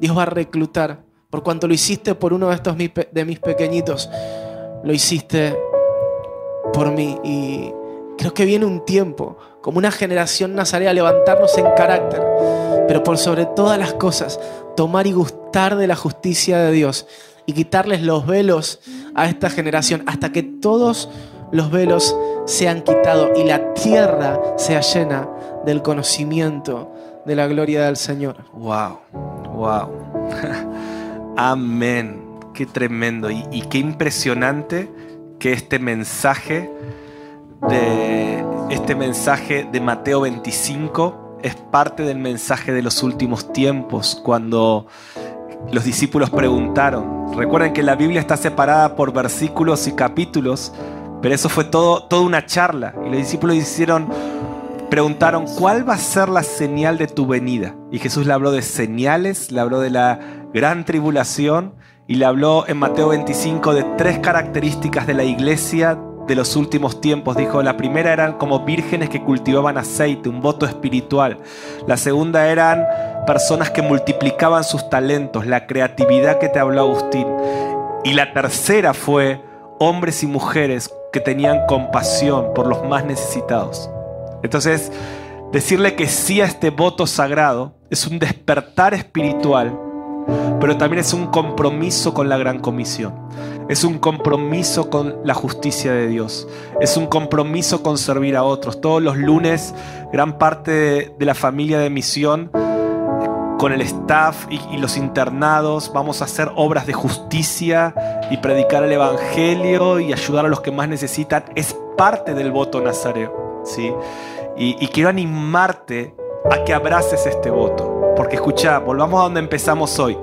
Dios va a reclutar. Por cuanto lo hiciste por uno de estos de mis pequeñitos, lo hiciste por mí. Y creo que viene un tiempo, como una generación nazarea, levantarnos en carácter pero por sobre todas las cosas, tomar y gustar de la justicia de Dios y quitarles los velos a esta generación hasta que todos los velos sean quitados y la tierra sea llena del conocimiento de la gloria del Señor. Wow, wow. Amén. Qué tremendo y, y, qué impresionante que este mensaje de este mensaje de Mateo 25 es parte del mensaje de los últimos tiempos, cuando los discípulos preguntaron. Recuerden que la Biblia está separada por versículos y capítulos, pero eso fue todo, toda una charla. Y los discípulos hicieron, preguntaron, ¿cuál va a ser la señal de tu venida? Y Jesús le habló de señales, le habló de la gran tribulación y le habló en Mateo 25 de tres características de la iglesia de los últimos tiempos. Dijo, la primera eran como vírgenes que cultivaban aceite, un voto espiritual. La segunda eran personas que multiplicaban sus talentos, la creatividad que te habló Agustín. Y la tercera fue hombres y mujeres que tenían compasión por los más necesitados. Entonces, decirle que sí a este voto sagrado es un despertar espiritual, pero también es un compromiso con la gran comisión. Es un compromiso con la justicia de Dios. Es un compromiso con servir a otros. Todos los lunes, gran parte de, la familia de misión, con el staff y, los internados, vamos a hacer obras de justicia y predicar el Evangelio y ayudar a los que más necesitan. Es parte del voto nazareo. ¿sí? Y, y quiero animarte a que abraces este voto. Porque escucha, volvamos a donde empezamos hoy.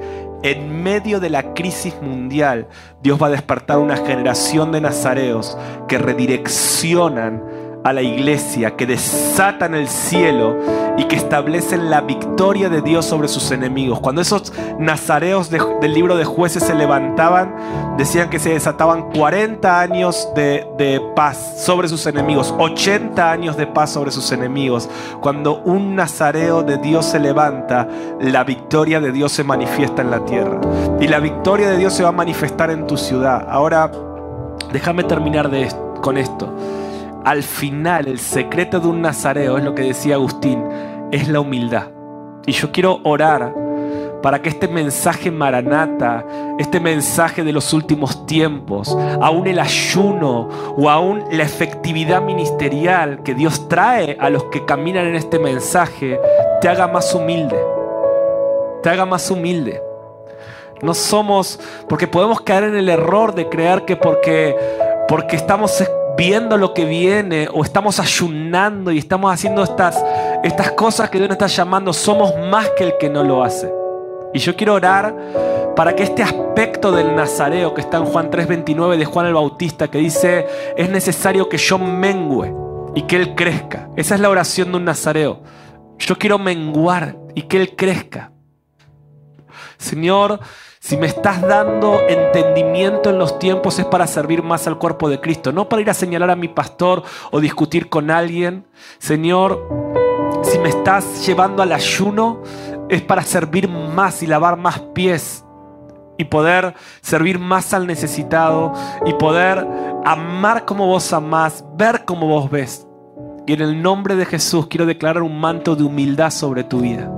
En medio de la crisis mundial, Dios va a despertar una generación de nazareos que redireccionan a la iglesia, que desatan el cielo y que establecen la victoria de Dios sobre sus enemigos. Cuando esos nazareos de, del libro de jueces se levantaban, decían que se desataban 40 años de, paz sobre sus enemigos, 80 años de paz sobre sus enemigos. Cuando un nazareo de Dios se levanta, la victoria de Dios se manifiesta en la tierra. Y la victoria de Dios se va a manifestar en tu ciudad. Ahora, déjame terminar con esto al final el secreto de un nazareo, es lo que decía Agustín, es la humildad. Y yo quiero orar para que este mensaje maranata, este mensaje de los últimos tiempos, aún el ayuno o aún la efectividad ministerial que Dios trae a los que caminan en este mensaje, te haga más humilde. Te haga más humilde. No somos, porque podemos caer en el error de creer que porque, porque estamos viendo lo que viene o estamos ayunando y estamos haciendo estas, estas cosas que Dios nos está llamando, somos más que el que no lo hace. Y yo quiero orar para que este aspecto del Nazareo que está en Juan 3:29 de Juan el Bautista, que dice, es necesario que yo mengüe y que Él crezca. Esa es la oración de un Nazareo. Yo quiero menguar y que Él crezca. Señor, si me estás dando entendimiento en los tiempos es para servir más al cuerpo de Cristo, no para ir a señalar a mi pastor o discutir con alguien. Señor, si me estás llevando al ayuno es para servir más y lavar más pies y poder servir más al necesitado y poder amar como vos amás, ver como vos ves. Y en el nombre de Jesús quiero declarar un manto de humildad sobre tu vida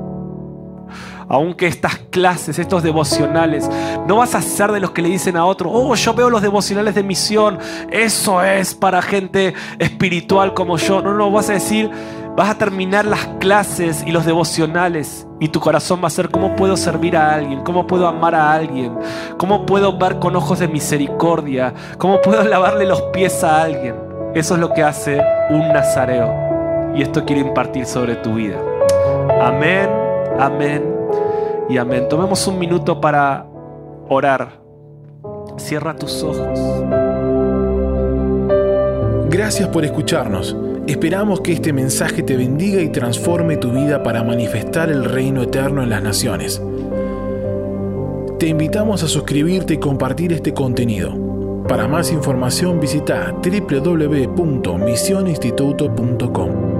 aunque estas clases, estos devocionales, no vas a ser de los que le dicen a otro, oh, yo veo los devocionales de misión, eso es para gente espiritual como yo. No, no, vas a decir, vas a terminar las clases y los devocionales y tu corazón va a ser, ¿cómo puedo servir a alguien? ¿Cómo puedo amar a alguien? ¿Cómo puedo ver con ojos de misericordia? ¿Cómo puedo lavarle los pies a alguien? Eso es lo que hace un nazareo. Y esto quiero impartir sobre tu vida. Amén, amén y amén. Tomemos un minuto para orar. Cierra tus ojos. Gracias por escucharnos. Esperamos que este mensaje te bendiga y transforme tu vida para manifestar el reino eterno en las naciones. Te invitamos a suscribirte y compartir este contenido. Para más información visita www.misioninstituto.com.